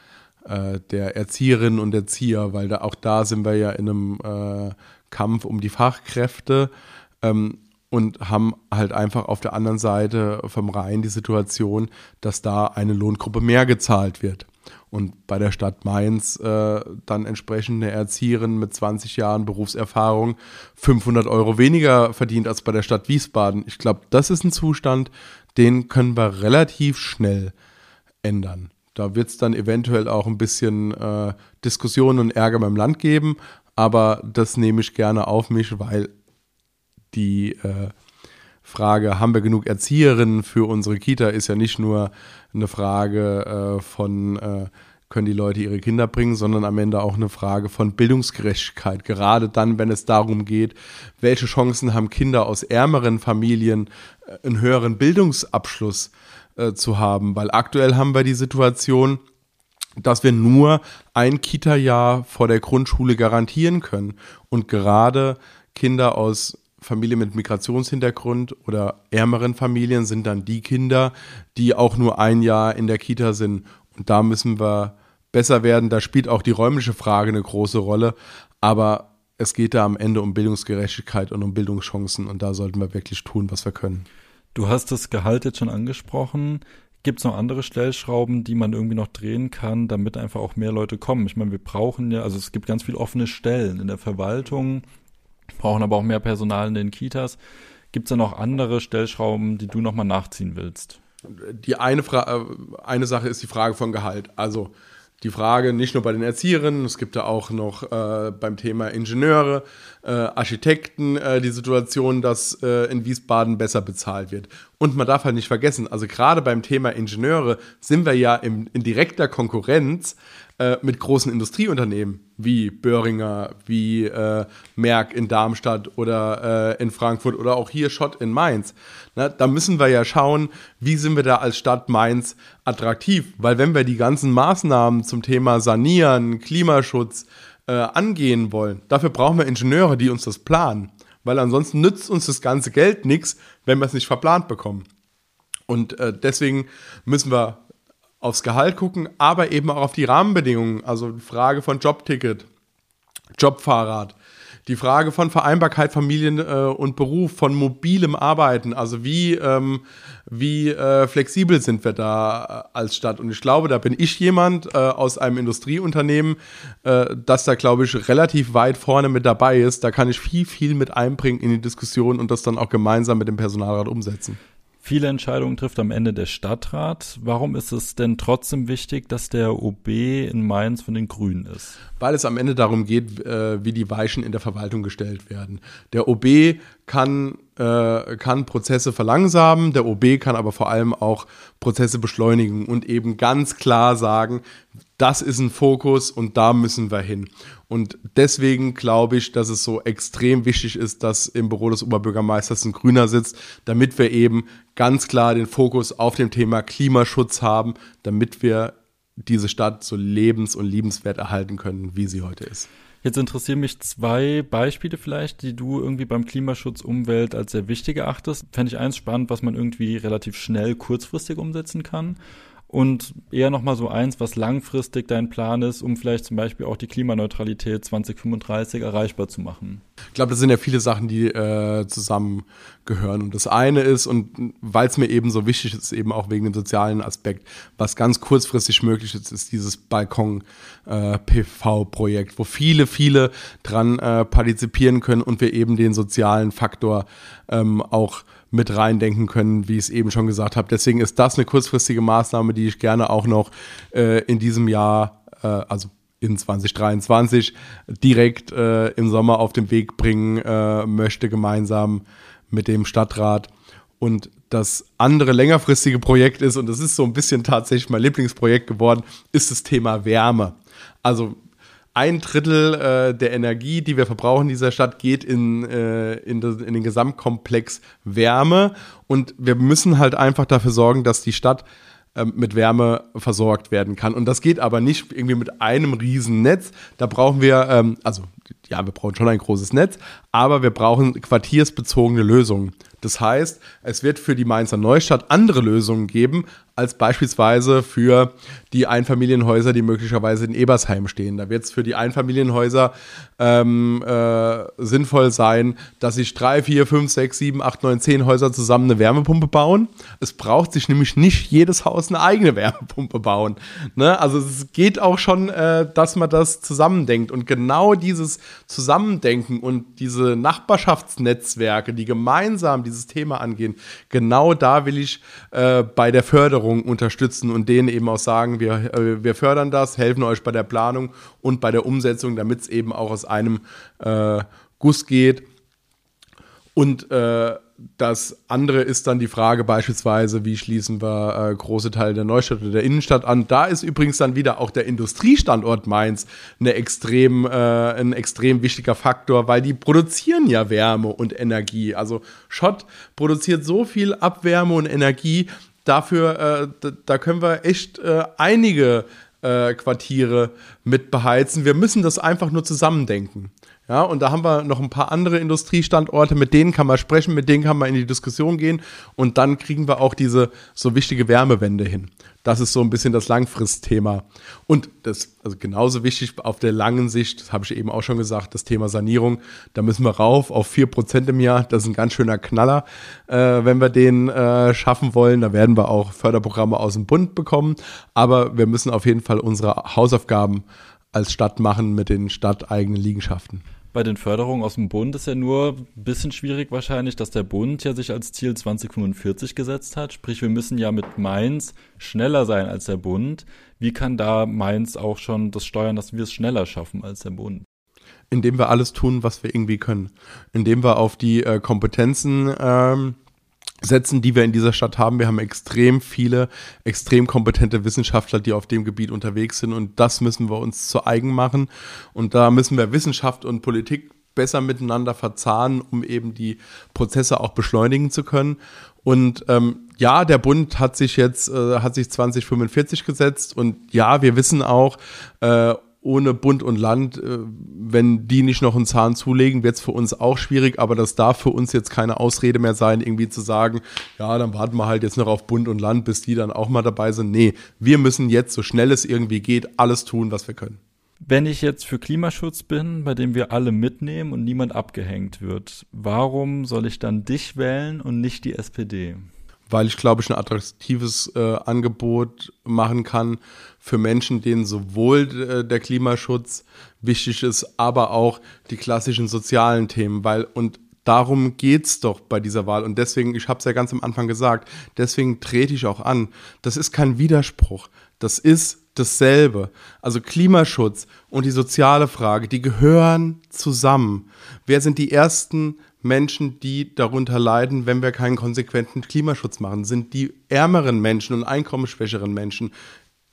äh, der Erzieherinnen und Erzieher, weil da auch da sind wir ja in einem äh, Kampf um die Fachkräfte ähm, und haben halt einfach auf der anderen Seite vom Rhein die Situation, dass da eine Lohngruppe mehr gezahlt wird. Und bei der Stadt Mainz äh, dann entsprechend eine Erzieherin mit 20 Jahren Berufserfahrung 500 Euro weniger verdient als bei der Stadt Wiesbaden. Ich glaube, das ist ein Zustand, den können wir relativ schnell ändern. Da wird es dann eventuell auch ein bisschen äh, Diskussionen und Ärger beim Land geben, aber das nehme ich gerne auf mich, weil die äh, Frage, haben wir genug Erzieherinnen für unsere Kita, ist ja nicht nur eine Frage äh, von, äh, können die Leute ihre Kinder bringen, sondern am Ende auch eine Frage von Bildungsgerechtigkeit. Gerade dann, wenn es darum geht, welche Chancen haben Kinder aus ärmeren Familien, äh, einen höheren Bildungsabschluss äh, zu haben, weil aktuell haben wir die Situation, dass wir nur ein Kita-Jahr vor der Grundschule garantieren können. Und gerade Kinder aus Familien mit Migrationshintergrund oder ärmeren Familien sind dann die Kinder, die auch nur ein Jahr in der Kita sind. Und da müssen wir besser werden. Da spielt auch die räumliche Frage eine große Rolle. Aber es geht da am Ende um Bildungsgerechtigkeit und um Bildungschancen. Und da sollten wir wirklich tun, was wir können. Du hast das Gehalt jetzt schon angesprochen. Gibt es noch andere Stellschrauben, die man irgendwie noch drehen kann, damit einfach auch mehr Leute kommen? Ich meine, wir brauchen ja, also es gibt ganz viele offene Stellen in der Verwaltung, brauchen aber auch mehr Personal in den Kitas. Gibt es da noch andere Stellschrauben, die du nochmal nachziehen willst? Die eine, Fra äh, eine Sache ist die Frage von Gehalt. Also die Frage nicht nur bei den Erzieherinnen, es gibt da auch noch äh, beim Thema Ingenieure, äh, Architekten äh, die Situation, dass äh, in Wiesbaden besser bezahlt wird. Und man darf halt nicht vergessen, also gerade beim Thema Ingenieure sind wir ja im, in direkter Konkurrenz äh, mit großen Industrieunternehmen wie Böhringer, wie äh, Merck in Darmstadt oder äh, in Frankfurt oder auch hier Schott in Mainz. Na, da müssen wir ja schauen, wie sind wir da als Stadt Mainz attraktiv, weil wenn wir die ganzen Maßnahmen zum Thema Sanieren, Klimaschutz äh, angehen wollen, dafür brauchen wir Ingenieure, die uns das planen, weil ansonsten nützt uns das ganze Geld nichts, wenn wir es nicht verplant bekommen. Und äh, deswegen müssen wir aufs Gehalt gucken, aber eben auch auf die Rahmenbedingungen. Also die Frage von Jobticket, Jobfahrrad, die Frage von Vereinbarkeit Familien äh, und Beruf, von mobilem Arbeiten. Also wie, ähm, wie äh, flexibel sind wir da äh, als Stadt? Und ich glaube, da bin ich jemand äh, aus einem Industrieunternehmen, äh, das da, glaube ich, relativ weit vorne mit dabei ist. Da kann ich viel, viel mit einbringen in die Diskussion und das dann auch gemeinsam mit dem Personalrat umsetzen. Viele Entscheidungen trifft am Ende der Stadtrat. Warum ist es denn trotzdem wichtig, dass der OB in Mainz von den Grünen ist? Weil es am Ende darum geht, äh, wie die Weichen in der Verwaltung gestellt werden. Der OB kann, äh, kann Prozesse verlangsamen, der OB kann aber vor allem auch Prozesse beschleunigen und eben ganz klar sagen, das ist ein Fokus und da müssen wir hin. Und deswegen glaube ich, dass es so extrem wichtig ist, dass im Büro des Oberbürgermeisters ein Grüner sitzt, damit wir eben ganz klar den Fokus auf dem Thema Klimaschutz haben, damit wir diese Stadt so lebens- und liebenswert erhalten können, wie sie heute ist. Jetzt interessieren mich zwei Beispiele vielleicht, die du irgendwie beim Klimaschutz Umwelt als sehr wichtig erachtest. Fände ich eins spannend, was man irgendwie relativ schnell kurzfristig umsetzen kann und eher nochmal so eins, was langfristig dein Plan ist, um vielleicht zum Beispiel auch die Klimaneutralität 2035 erreichbar zu machen? Ich glaube, das sind ja viele Sachen, die äh, zusammengehören. Und das eine ist, und weil es mir eben so wichtig ist, eben auch wegen dem sozialen Aspekt, was ganz kurzfristig möglich ist, ist dieses Balkon-PV-Projekt, äh, wo viele, viele dran äh, partizipieren können und wir eben den sozialen Faktor ähm, auch mit reindenken können, wie ich es eben schon gesagt habe. Deswegen ist das eine kurzfristige Maßnahme, die ich gerne auch noch äh, in diesem Jahr, äh, also in 2023, direkt äh, im Sommer auf den Weg bringen äh, möchte, gemeinsam mit dem Stadtrat. Und das andere längerfristige Projekt ist, und das ist so ein bisschen tatsächlich mein Lieblingsprojekt geworden, ist das Thema Wärme. Also ein Drittel äh, der Energie, die wir verbrauchen in dieser Stadt, geht in, äh, in, das, in, den Gesamtkomplex Wärme. Und wir müssen halt einfach dafür sorgen, dass die Stadt äh, mit Wärme versorgt werden kann. Und das geht aber nicht irgendwie mit einem riesen Netz. Da brauchen wir, ähm, also ja, wir brauchen schon ein großes Netz, aber wir brauchen quartiersbezogene Lösungen. Das heißt, es wird für die Mainzer Neustadt andere Lösungen geben, als beispielsweise für die Einfamilienhäuser, die möglicherweise in Ebersheim stehen. Da wird es für die Einfamilienhäuser ähm, äh, sinnvoll sein, dass sich drei, vier, fünf, sechs, sieben, acht, neun, zehn Häuser zusammen eine Wärmepumpe bauen. Es braucht sich nämlich nicht jedes Haus eine eigene Wärmepumpe bauen. Ne? Also es geht auch schon, äh, dass man das zusammendenkt. Und genau dieses Zusammendenken und diese Nachbarschaftsnetzwerke, die gemeinsam dieses Thema angehen, genau da will ich äh, bei der Förderung unterstützen und denen eben auch sagen, wir, äh, wir fördern das, helfen euch bei der Planung und bei der Umsetzung, damit es eben auch aus einem äh, Guss geht. Und äh, das andere ist dann die Frage beispielsweise, wie schließen wir äh, große Teile der Neustadt oder der Innenstadt an. Da ist übrigens dann wieder auch der Industriestandort Mainz eine extrem, äh, ein extrem wichtiger Faktor, weil die produzieren ja Wärme und Energie. Also Schott produziert so viel Abwärme und Energie, dafür, äh, da können wir echt äh, einige äh, Quartiere mit beheizen. Wir müssen das einfach nur zusammendenken. Ja, und da haben wir noch ein paar andere Industriestandorte, mit denen kann man sprechen, mit denen kann man in die Diskussion gehen und dann kriegen wir auch diese so wichtige Wärmewende hin. Das ist so ein bisschen das Langfristthema. Und das, also genauso wichtig auf der langen Sicht, das habe ich eben auch schon gesagt, das Thema Sanierung, da müssen wir rauf auf 4% im Jahr. Das ist ein ganz schöner Knaller, äh, wenn wir den äh, schaffen wollen. Da werden wir auch Förderprogramme aus dem Bund bekommen. Aber wir müssen auf jeden Fall unsere Hausaufgaben als Stadt machen mit den stadteigenen Liegenschaften bei den Förderungen aus dem Bund ist ja nur ein bisschen schwierig wahrscheinlich, dass der Bund ja sich als Ziel 2045 gesetzt hat. Sprich, wir müssen ja mit Mainz schneller sein als der Bund. Wie kann da Mainz auch schon das steuern, dass wir es schneller schaffen als der Bund? Indem wir alles tun, was wir irgendwie können. Indem wir auf die äh, Kompetenzen ähm, setzen, die wir in dieser Stadt haben. Wir haben extrem viele, extrem kompetente Wissenschaftler, die auf dem Gebiet unterwegs sind und das müssen wir uns zu eigen machen. Und da müssen wir Wissenschaft und Politik besser miteinander verzahnen, um eben die Prozesse auch beschleunigen zu können. Und ähm, ja, der Bund hat sich jetzt, äh, hat sich 2045 gesetzt und ja, wir wissen auch, äh, ohne Bund und Land, äh, wenn die nicht noch einen Zahn zulegen, wird es für uns auch schwierig, aber das darf für uns jetzt keine Ausrede mehr sein, irgendwie zu sagen, ja, dann warten wir halt jetzt noch auf Bund und Land, bis die dann auch mal dabei sind. Nee, wir müssen jetzt, so schnell es irgendwie geht, alles tun, was wir können. Wenn ich jetzt für Klimaschutz bin, bei dem wir alle mitnehmen und niemand abgehängt wird, warum soll ich dann dich wählen und nicht die SPD? weil ich glaube ich ein attraktives äh, Angebot machen kann für Menschen, denen sowohl äh, der Klimaschutz wichtig ist, aber auch die klassischen sozialen Themen, weil und darum geht's doch bei dieser Wahl und deswegen, ich habe es ja ganz am Anfang gesagt, deswegen trete ich auch an. Das ist kein Widerspruch, das ist dasselbe. Also Klimaschutz und die soziale Frage, die gehören zusammen. Wer sind die ersten Menschen, die darunter leiden, wenn wir keinen konsequenten Klimaschutz machen, sind die ärmeren Menschen und einkommensschwächeren Menschen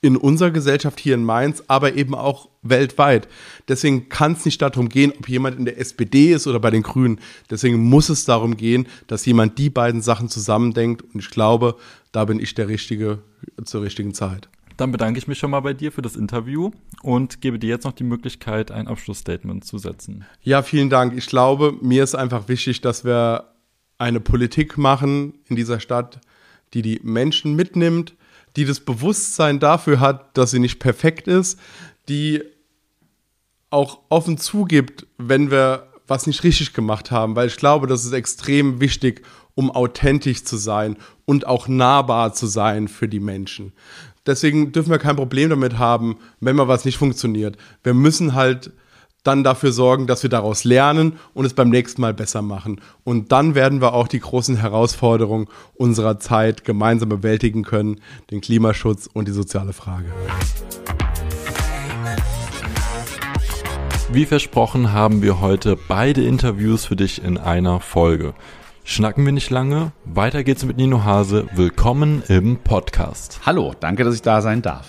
in unserer Gesellschaft hier in Mainz, aber eben auch weltweit. Deswegen kann es nicht darum gehen, ob jemand in der SPD ist oder bei den Grünen. Deswegen muss es darum gehen, dass jemand die beiden Sachen zusammendenkt. Und ich glaube, da bin ich der Richtige zur richtigen Zeit. Dann bedanke ich mich schon mal bei dir für das Interview und gebe dir jetzt noch die Möglichkeit, ein Abschlussstatement zu setzen. Ja, vielen Dank. Ich glaube, mir ist einfach wichtig, dass wir eine Politik machen in dieser Stadt, die die Menschen mitnimmt, die das Bewusstsein dafür hat, dass sie nicht perfekt ist, die auch offen zugibt, wenn wir was nicht richtig gemacht haben, weil ich glaube, das ist extrem wichtig, um authentisch zu sein und auch nahbar zu sein für die Menschen. Deswegen dürfen wir kein Problem damit haben, wenn mal was nicht funktioniert. Wir müssen halt dann dafür sorgen, dass wir daraus lernen und es beim nächsten Mal besser machen. Und dann werden wir auch die großen Herausforderungen unserer Zeit gemeinsam bewältigen können, den Klimaschutz und die soziale Frage. Wie versprochen haben wir heute beide Interviews für dich in einer Folge. Schnacken wir nicht lange. Weiter geht's mit Nino Hase. Willkommen im Podcast. Hallo, danke, dass ich da sein darf.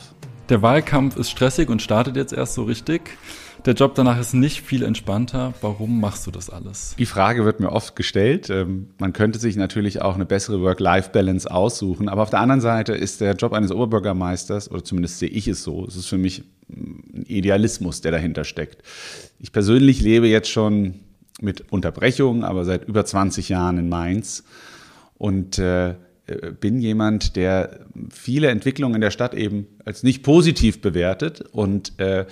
Der Wahlkampf ist stressig und startet jetzt erst so richtig. Der Job danach ist nicht viel entspannter. Warum machst du das alles? Die Frage wird mir oft gestellt. Ähm, man könnte sich natürlich auch eine bessere Work-Life-Balance aussuchen. Aber auf der anderen Seite ist der Job eines Oberbürgermeisters, oder zumindest sehe ich es so, es ist für mich ein Idealismus, der dahinter steckt. Ich persönlich lebe jetzt schon mit Unterbrechungen, aber seit über 20 Jahren in Mainz und äh, bin jemand, der viele Entwicklungen in der Stadt eben als nicht positiv bewertet und äh,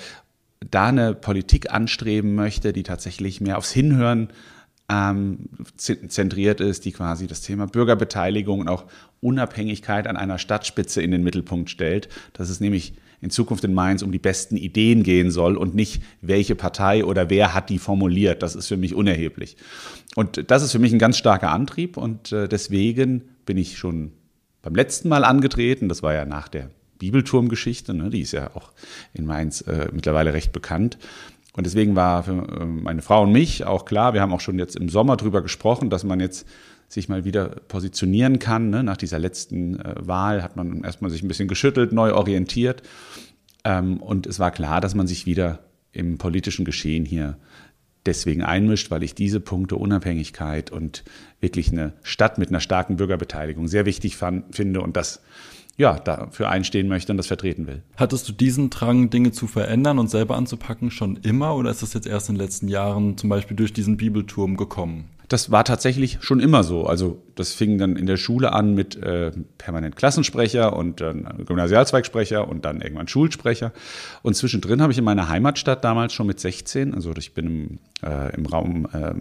da eine Politik anstreben möchte, die tatsächlich mehr aufs Hinhören ähm, zentriert ist, die quasi das Thema Bürgerbeteiligung und auch Unabhängigkeit an einer Stadtspitze in den Mittelpunkt stellt. Das ist nämlich in Zukunft in Mainz um die besten Ideen gehen soll und nicht, welche Partei oder wer hat die formuliert. Das ist für mich unerheblich. Und das ist für mich ein ganz starker Antrieb und äh, deswegen bin ich schon beim letzten Mal angetreten. Das war ja nach der Bibelturmgeschichte, ne? die ist ja auch in Mainz äh, mittlerweile recht bekannt. Und deswegen war für äh, meine Frau und mich auch klar, wir haben auch schon jetzt im Sommer drüber gesprochen, dass man jetzt sich mal wieder positionieren kann. Ne? Nach dieser letzten äh, Wahl hat man erstmal sich ein bisschen geschüttelt, neu orientiert. Ähm, und es war klar, dass man sich wieder im politischen Geschehen hier deswegen einmischt, weil ich diese Punkte Unabhängigkeit und wirklich eine Stadt mit einer starken Bürgerbeteiligung sehr wichtig fand, finde und das ja, dafür einstehen möchte und das vertreten will. Hattest du diesen Drang, Dinge zu verändern und selber anzupacken, schon immer oder ist das jetzt erst in den letzten Jahren zum Beispiel durch diesen Bibelturm gekommen? Das war tatsächlich schon immer so. Also das fing dann in der Schule an mit äh, permanent Klassensprecher und dann Gymnasialzweigsprecher und dann irgendwann Schulsprecher. Und zwischendrin habe ich in meiner Heimatstadt damals schon mit 16, also ich bin im, äh, im Raum äh,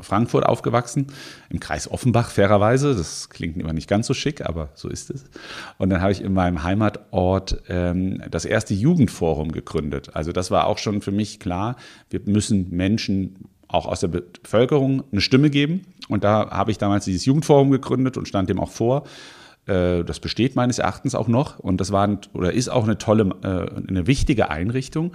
Frankfurt aufgewachsen, im Kreis Offenbach fairerweise. Das klingt immer nicht ganz so schick, aber so ist es. Und dann habe ich in meinem Heimatort ähm, das erste Jugendforum gegründet. Also das war auch schon für mich klar, wir müssen Menschen auch aus der Bevölkerung eine Stimme geben. Und da habe ich damals dieses Jugendforum gegründet und stand dem auch vor. Äh, das besteht meines Erachtens auch noch und das war oder ist auch eine tolle, äh, eine wichtige Einrichtung,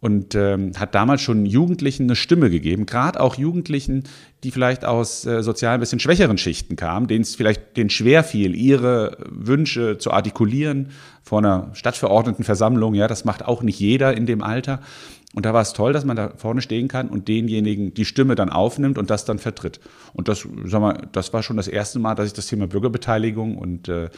und ähm, hat damals schon Jugendlichen eine Stimme gegeben, gerade auch Jugendlichen, die vielleicht aus äh, sozial ein bisschen schwächeren Schichten kamen, denen es vielleicht denen schwer fiel, ihre Wünsche zu artikulieren vor einer Stadtverordnetenversammlung. Ja, das macht auch nicht jeder in dem Alter. Und da war es toll, dass man da vorne stehen kann und denjenigen die Stimme dann aufnimmt und das dann vertritt. Und das, sag mal, das war schon das erste Mal, dass ich das Thema Bürgerbeteiligung und äh,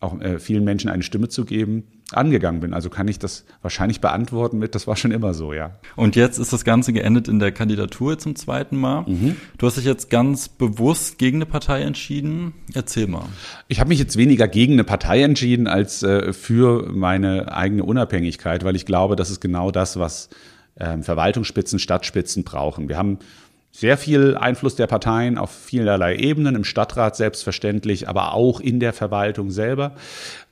auch äh, vielen Menschen eine Stimme zu geben, angegangen bin. Also kann ich das wahrscheinlich beantworten mit, das war schon immer so, ja. Und jetzt ist das Ganze geendet in der Kandidatur zum zweiten Mal. Mhm. Du hast dich jetzt ganz bewusst gegen eine Partei entschieden. Erzähl mal. Ich habe mich jetzt weniger gegen eine Partei entschieden als äh, für meine eigene Unabhängigkeit, weil ich glaube, das ist genau das, was äh, Verwaltungsspitzen, Stadtspitzen brauchen. Wir haben sehr viel Einfluss der Parteien auf vielerlei Ebenen, im Stadtrat selbstverständlich, aber auch in der Verwaltung selber.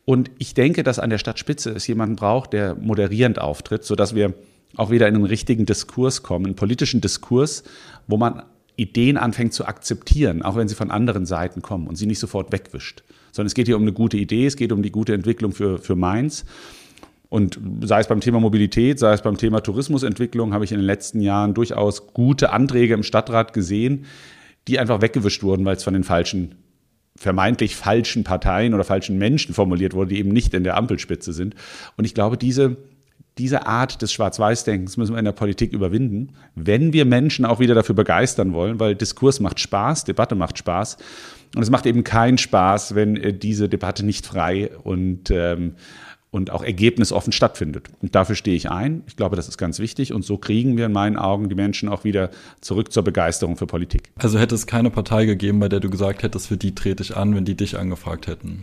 Und ich denke, dass an der Stadtspitze es jemanden braucht, der moderierend auftritt, sodass wir auch wieder in einen richtigen Diskurs kommen, einen politischen Diskurs, wo man Ideen anfängt zu akzeptieren, auch wenn sie von anderen Seiten kommen und sie nicht sofort wegwischt. Sondern es geht hier um eine gute Idee, es geht um die gute Entwicklung für, für Mainz. Und sei es beim Thema Mobilität, sei es beim Thema Tourismusentwicklung, habe ich in den letzten Jahren durchaus gute Anträge im Stadtrat gesehen, die einfach weggewischt wurden, weil es von den falschen vermeintlich falschen Parteien oder falschen Menschen formuliert wurde, die eben nicht in der Ampelspitze sind. Und ich glaube, diese, diese Art des Schwarz-Weiß-Denkens müssen wir in der Politik überwinden, wenn wir Menschen auch wieder dafür begeistern wollen, weil Diskurs macht Spaß, Debatte macht Spaß. Und es macht eben keinen Spaß, wenn äh, diese Debatte nicht frei und ähm, und auch ergebnisoffen stattfindet. Und dafür stehe ich ein. Ich glaube, das ist ganz wichtig. Und so kriegen wir in meinen Augen die Menschen auch wieder zurück zur Begeisterung für Politik. Also hätte es keine Partei gegeben, bei der du gesagt hättest, für die trete ich an, wenn die dich angefragt hätten?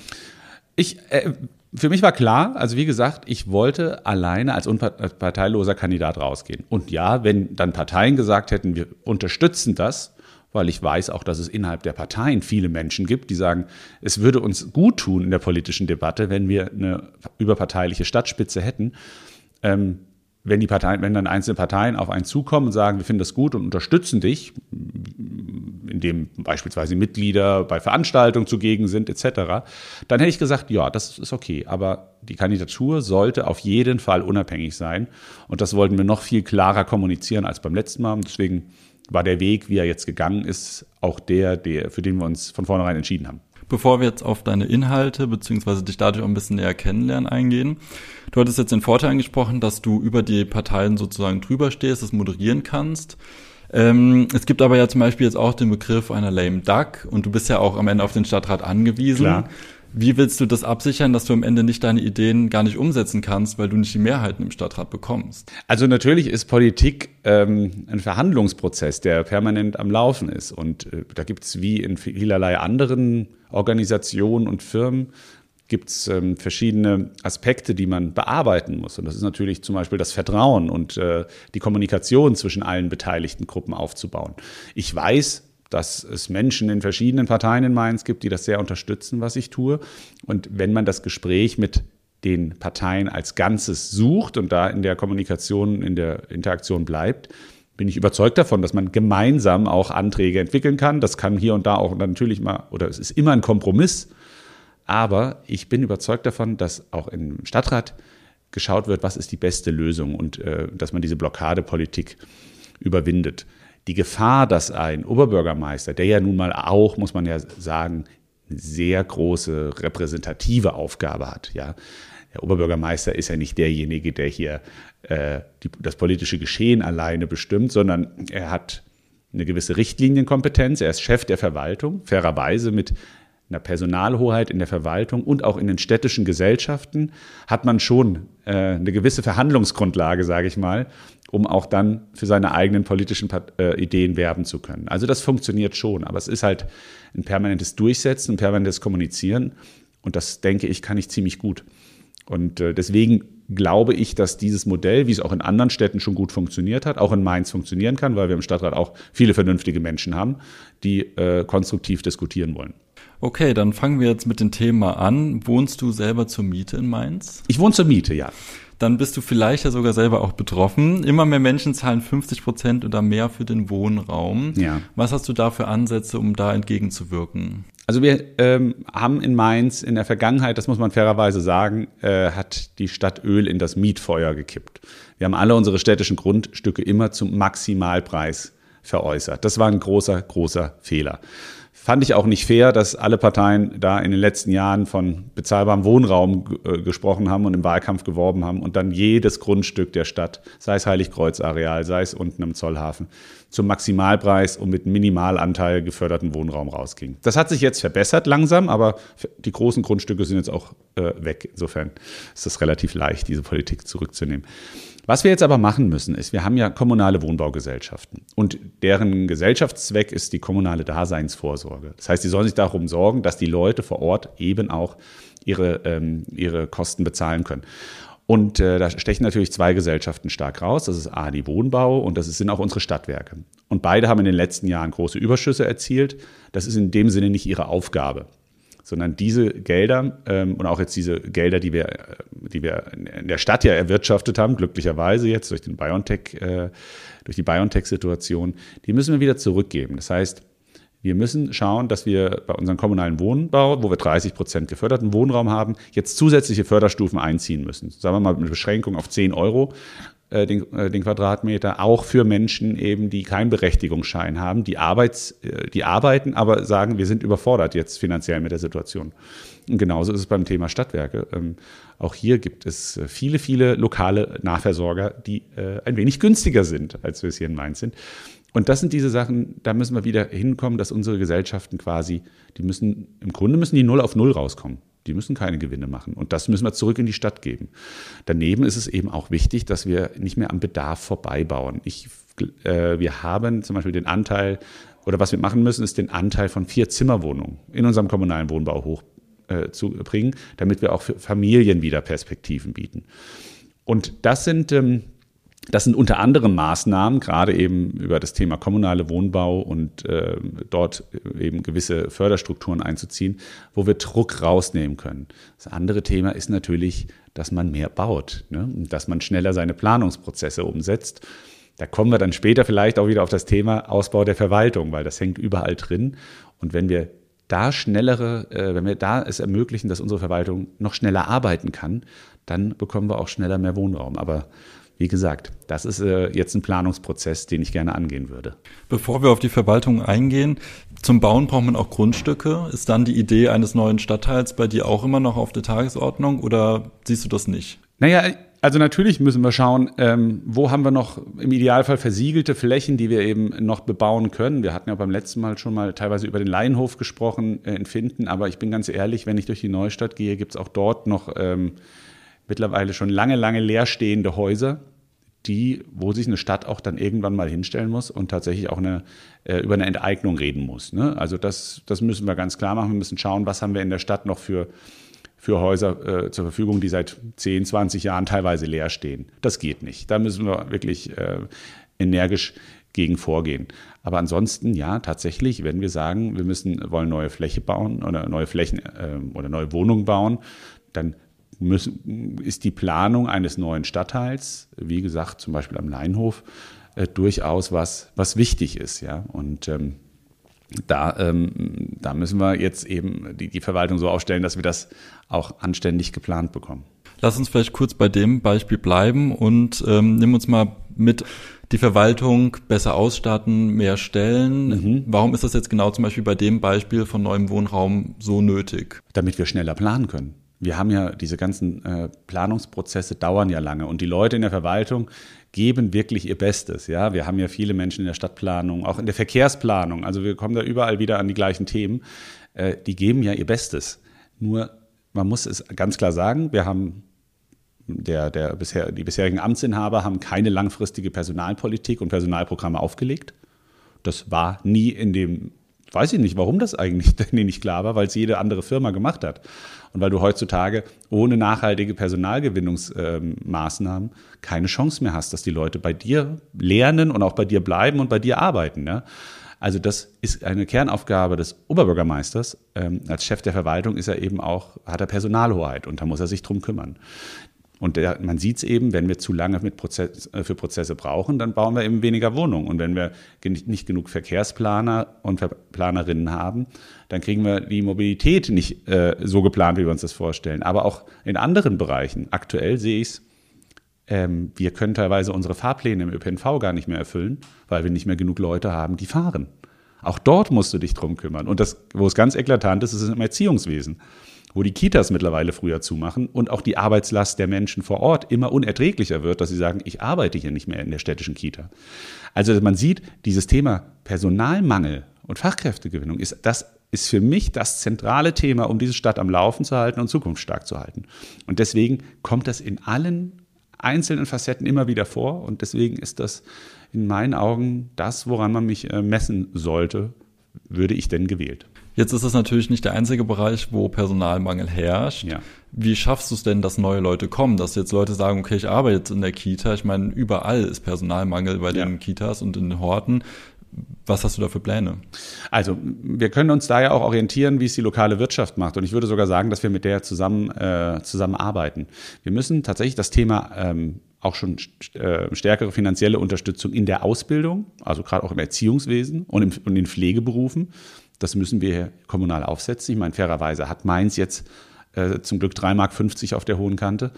Ich, äh, für mich war klar, also wie gesagt, ich wollte alleine als unparteiloser Kandidat rausgehen. Und ja, wenn dann Parteien gesagt hätten, wir unterstützen das, weil ich weiß auch, dass es innerhalb der Parteien viele Menschen gibt, die sagen, es würde uns gut tun in der politischen Debatte, wenn wir eine überparteiliche Stadtspitze hätten. Ähm, wenn die Parteien, wenn dann einzelne Parteien auf einen zukommen und sagen, wir finden das gut und unterstützen dich, indem beispielsweise Mitglieder bei Veranstaltungen zugegen sind, etc., dann hätte ich gesagt, ja, das ist okay. Aber die Kandidatur sollte auf jeden Fall unabhängig sein. Und das wollten wir noch viel klarer kommunizieren als beim letzten Mal. Und deswegen war der Weg, wie er jetzt gegangen ist, auch der, der, für den wir uns von vornherein entschieden haben. Bevor wir jetzt auf deine Inhalte beziehungsweise dich dadurch auch ein bisschen näher kennenlernen eingehen, du hattest jetzt den Vorteil angesprochen, dass du über die Parteien sozusagen drüber stehst, das moderieren kannst. Ähm, es gibt aber ja zum Beispiel jetzt auch den Begriff einer lame duck und du bist ja auch am Ende auf den Stadtrat angewiesen. Klar. Wie willst du das absichern, dass du am Ende nicht deine Ideen gar nicht umsetzen kannst, weil du nicht die Mehrheiten im Stadtrat bekommst? Also natürlich ist Politik ähm, ein Verhandlungsprozess, der permanent am Laufen ist. Und äh, da gibt es wie in vielerlei anderen Organisationen und Firmen gibt es ähm, verschiedene Aspekte, die man bearbeiten muss. Und das ist natürlich zum Beispiel das Vertrauen und äh, die Kommunikation zwischen allen beteiligten Gruppen aufzubauen. Ich weiß, dass es Menschen in verschiedenen Parteien in Mainz gibt, die das sehr unterstützen, was ich tue. Und wenn man das Gespräch mit den Parteien als Ganzes sucht und da in der Kommunikation, in der Interaktion bleibt, bin ich überzeugt davon, dass man gemeinsam auch Anträge entwickeln kann. Das kann hier und da auch natürlich mal, oder es ist immer ein Kompromiss. Aber ich bin überzeugt davon, dass auch im Stadtrat geschaut wird, was ist die beste Lösung und äh, dass man diese Blockadepolitik überwindet die Gefahr, dass ein Oberbürgermeister, der ja nun mal auch, muss man ja sagen, sehr große repräsentative Aufgabe hat, ja. Der Oberbürgermeister ist ja nicht derjenige, der hier äh, die, das politische Geschehen alleine bestimmt, sondern er hat eine gewisse Richtlinienkompetenz. Er ist Chef der Verwaltung, fairerweise mit einer Personalhoheit in der Verwaltung und auch in den städtischen Gesellschaften hat man schon äh, eine gewisse Verhandlungsgrundlage, sage ich mal, um auch dann für seine eigenen politischen äh, Ideen werben zu können. Also das funktioniert schon, aber es ist halt ein permanentes Durchsetzen, ein permanentes Kommunizieren und das denke ich, kann ich ziemlich gut. Und äh, deswegen glaube ich, dass dieses Modell, wie es auch in anderen Städten schon gut funktioniert hat, auch in Mainz funktionieren kann, weil wir im Stadtrat auch viele vernünftige Menschen haben, die äh, konstruktiv diskutieren wollen. Okay, dann fangen wir jetzt mit dem Thema an. Wohnst du selber zur Miete in Mainz? Ich wohne zur Miete, ja dann bist du vielleicht ja sogar selber auch betroffen. Immer mehr Menschen zahlen 50 Prozent oder mehr für den Wohnraum. Ja. Was hast du da für Ansätze, um da entgegenzuwirken? Also wir ähm, haben in Mainz in der Vergangenheit, das muss man fairerweise sagen, äh, hat die Stadt Öl in das Mietfeuer gekippt. Wir haben alle unsere städtischen Grundstücke immer zum Maximalpreis veräußert. Das war ein großer, großer Fehler. Fand ich auch nicht fair, dass alle Parteien da in den letzten Jahren von bezahlbarem Wohnraum äh, gesprochen haben und im Wahlkampf geworben haben und dann jedes Grundstück der Stadt, sei es Heiligkreuz-Areal, sei es unten im Zollhafen, zum Maximalpreis und mit Minimalanteil geförderten Wohnraum rausging. Das hat sich jetzt verbessert langsam, aber die großen Grundstücke sind jetzt auch äh, weg. Insofern ist es relativ leicht, diese Politik zurückzunehmen. Was wir jetzt aber machen müssen, ist, wir haben ja kommunale Wohnbaugesellschaften und deren Gesellschaftszweck ist die kommunale Daseinsvorsorge. Das heißt, sie sollen sich darum sorgen, dass die Leute vor Ort eben auch ihre, ähm, ihre Kosten bezahlen können. Und äh, da stechen natürlich zwei Gesellschaften stark raus. Das ist A, die Wohnbau und das sind auch unsere Stadtwerke. Und beide haben in den letzten Jahren große Überschüsse erzielt. Das ist in dem Sinne nicht ihre Aufgabe sondern diese Gelder ähm, und auch jetzt diese Gelder, die wir, äh, die wir in der Stadt ja erwirtschaftet haben, glücklicherweise jetzt durch den BioNTech, äh, durch die BioNTech-Situation, die müssen wir wieder zurückgeben. Das heißt, wir müssen schauen, dass wir bei unserem kommunalen Wohnbau, wo wir 30 Prozent geförderten Wohnraum haben, jetzt zusätzliche Förderstufen einziehen müssen. Sagen wir mal eine Beschränkung auf 10 Euro äh, den, äh, den Quadratmeter, auch für Menschen eben, die keinen Berechtigungsschein haben, die, Arbeits, äh, die arbeiten, aber sagen, wir sind überfordert jetzt finanziell mit der Situation. Und genauso ist es beim Thema Stadtwerke. Ähm, auch hier gibt es viele, viele lokale Nahversorger, die ein wenig günstiger sind, als wir es hier in Mainz sind. Und das sind diese Sachen, da müssen wir wieder hinkommen, dass unsere Gesellschaften quasi, die müssen, im Grunde müssen die null auf null rauskommen. Die müssen keine Gewinne machen. Und das müssen wir zurück in die Stadt geben. Daneben ist es eben auch wichtig, dass wir nicht mehr am Bedarf vorbeibauen. Ich, äh, wir haben zum Beispiel den Anteil, oder was wir machen müssen, ist den Anteil von vier Zimmerwohnungen in unserem kommunalen Wohnbau hochzubringen, äh, damit wir auch für Familien wieder Perspektiven bieten. Und das sind ähm, das sind unter anderem Maßnahmen, gerade eben über das Thema kommunale Wohnbau und äh, dort eben gewisse Förderstrukturen einzuziehen, wo wir Druck rausnehmen können. Das andere Thema ist natürlich, dass man mehr baut, ne? dass man schneller seine Planungsprozesse umsetzt. Da kommen wir dann später vielleicht auch wieder auf das Thema Ausbau der Verwaltung, weil das hängt überall drin. Und wenn wir da schnellere, äh, wenn wir da es ermöglichen, dass unsere Verwaltung noch schneller arbeiten kann, dann bekommen wir auch schneller mehr Wohnraum. Aber wie gesagt, das ist äh, jetzt ein Planungsprozess, den ich gerne angehen würde. Bevor wir auf die Verwaltung eingehen, zum Bauen braucht man auch Grundstücke. Ist dann die Idee eines neuen Stadtteils bei dir auch immer noch auf der Tagesordnung oder siehst du das nicht? Naja, also natürlich müssen wir schauen, ähm, wo haben wir noch im Idealfall versiegelte Flächen, die wir eben noch bebauen können. Wir hatten ja beim letzten Mal schon mal teilweise über den Laienhof gesprochen äh, in Finden, aber ich bin ganz ehrlich, wenn ich durch die Neustadt gehe, gibt es auch dort noch ähm, mittlerweile schon lange, lange leerstehende Häuser, die, wo sich eine Stadt auch dann irgendwann mal hinstellen muss und tatsächlich auch eine, äh, über eine Enteignung reden muss. Ne? Also das, das müssen wir ganz klar machen. Wir müssen schauen, was haben wir in der Stadt noch für, für Häuser äh, zur Verfügung, die seit 10, 20 Jahren teilweise leer stehen. Das geht nicht. Da müssen wir wirklich äh, energisch gegen vorgehen. Aber ansonsten, ja, tatsächlich, wenn wir sagen, wir müssen, wollen neue Fläche bauen oder neue Flächen äh, oder neue Wohnungen bauen, dann müssen, ist die Planung eines neuen Stadtteils, wie gesagt, zum Beispiel am Leinhof, äh, durchaus was, was wichtig ist. Ja? Und ähm, da, ähm, da müssen wir jetzt eben die, die Verwaltung so aufstellen, dass wir das auch anständig geplant bekommen. Lass uns vielleicht kurz bei dem Beispiel bleiben und ähm, nimm uns mal mit die Verwaltung besser ausstatten, mehr Stellen. Mhm. Warum ist das jetzt genau zum Beispiel bei dem Beispiel von neuem Wohnraum so nötig? Damit wir schneller planen können wir haben ja diese ganzen äh, Planungsprozesse dauern ja lange und die Leute in der Verwaltung geben wirklich ihr Bestes. Ja, wir haben ja viele Menschen in der Stadtplanung, auch in der Verkehrsplanung. Also wir kommen da überall wieder an die gleichen Themen. Äh, die geben ja ihr Bestes. Nur man muss es ganz klar sagen, wir haben der, der bisher, die bisherigen Amtsinhaber haben keine langfristige Personalpolitik und Personalprogramme aufgelegt. Das war nie in dem Weiß ich nicht, warum das eigentlich nicht klar war, weil es jede andere Firma gemacht hat. Und weil du heutzutage ohne nachhaltige Personalgewinnungsmaßnahmen äh, keine Chance mehr hast, dass die Leute bei dir lernen und auch bei dir bleiben und bei dir arbeiten. Ne? Also das ist eine Kernaufgabe des Oberbürgermeisters. Ähm, als Chef der Verwaltung ist er eben auch, hat er Personalhoheit und da muss er sich drum kümmern. Und der, man sieht es eben, wenn wir zu lange Prozess, äh, für Prozesse brauchen, dann bauen wir eben weniger Wohnungen. Und wenn wir nicht genug Verkehrsplaner und Planerinnen haben, dann kriegen wir die Mobilität nicht äh, so geplant, wie wir uns das vorstellen. Aber auch in anderen Bereichen. Aktuell sehe ich es, ähm, wir können teilweise unsere Fahrpläne im ÖPNV gar nicht mehr erfüllen, weil wir nicht mehr genug Leute haben, die fahren. Auch dort musst du dich drum kümmern. Und das, wo es ganz eklatant ist, ist im Erziehungswesen wo die Kitas mittlerweile früher zumachen und auch die Arbeitslast der Menschen vor Ort immer unerträglicher wird, dass sie sagen, ich arbeite hier nicht mehr in der städtischen Kita. Also man sieht, dieses Thema Personalmangel und Fachkräftegewinnung ist das ist für mich das zentrale Thema, um diese Stadt am Laufen zu halten und zukunftsstark zu halten. Und deswegen kommt das in allen einzelnen Facetten immer wieder vor und deswegen ist das in meinen Augen das, woran man mich äh, messen sollte, würde ich denn gewählt. Jetzt ist es natürlich nicht der einzige Bereich, wo Personalmangel herrscht. Ja. Wie schaffst du es denn, dass neue Leute kommen? Dass jetzt Leute sagen, okay, ich arbeite jetzt in der Kita. Ich meine, überall ist Personalmangel bei ja. den Kitas und in den Horten. Was hast du da für Pläne? Also, wir können uns da ja auch orientieren, wie es die lokale Wirtschaft macht. Und ich würde sogar sagen, dass wir mit der zusammen äh, zusammenarbeiten. Wir müssen tatsächlich das Thema ähm, auch schon äh, stärkere finanzielle Unterstützung in der Ausbildung, also gerade auch im Erziehungswesen und, im, und in Pflegeberufen. Das müssen wir kommunal aufsetzen. Ich meine, fairerweise hat Mainz jetzt äh, zum Glück 3,50 Mark auf der hohen Kante.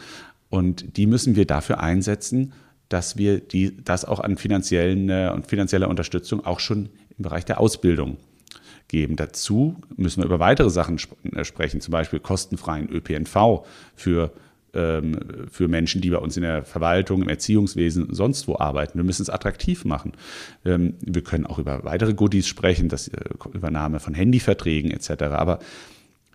Und die müssen wir dafür einsetzen, dass wir die, das auch an finanziellen äh, und finanzieller Unterstützung auch schon im Bereich der Ausbildung geben. Dazu müssen wir über weitere Sachen sp äh, sprechen, zum Beispiel kostenfreien ÖPNV für für Menschen, die bei uns in der Verwaltung, im Erziehungswesen, sonst wo arbeiten. Wir müssen es attraktiv machen. Ähm, wir können auch über weitere Goodies sprechen, das äh, Übernahme von Handyverträgen etc. Aber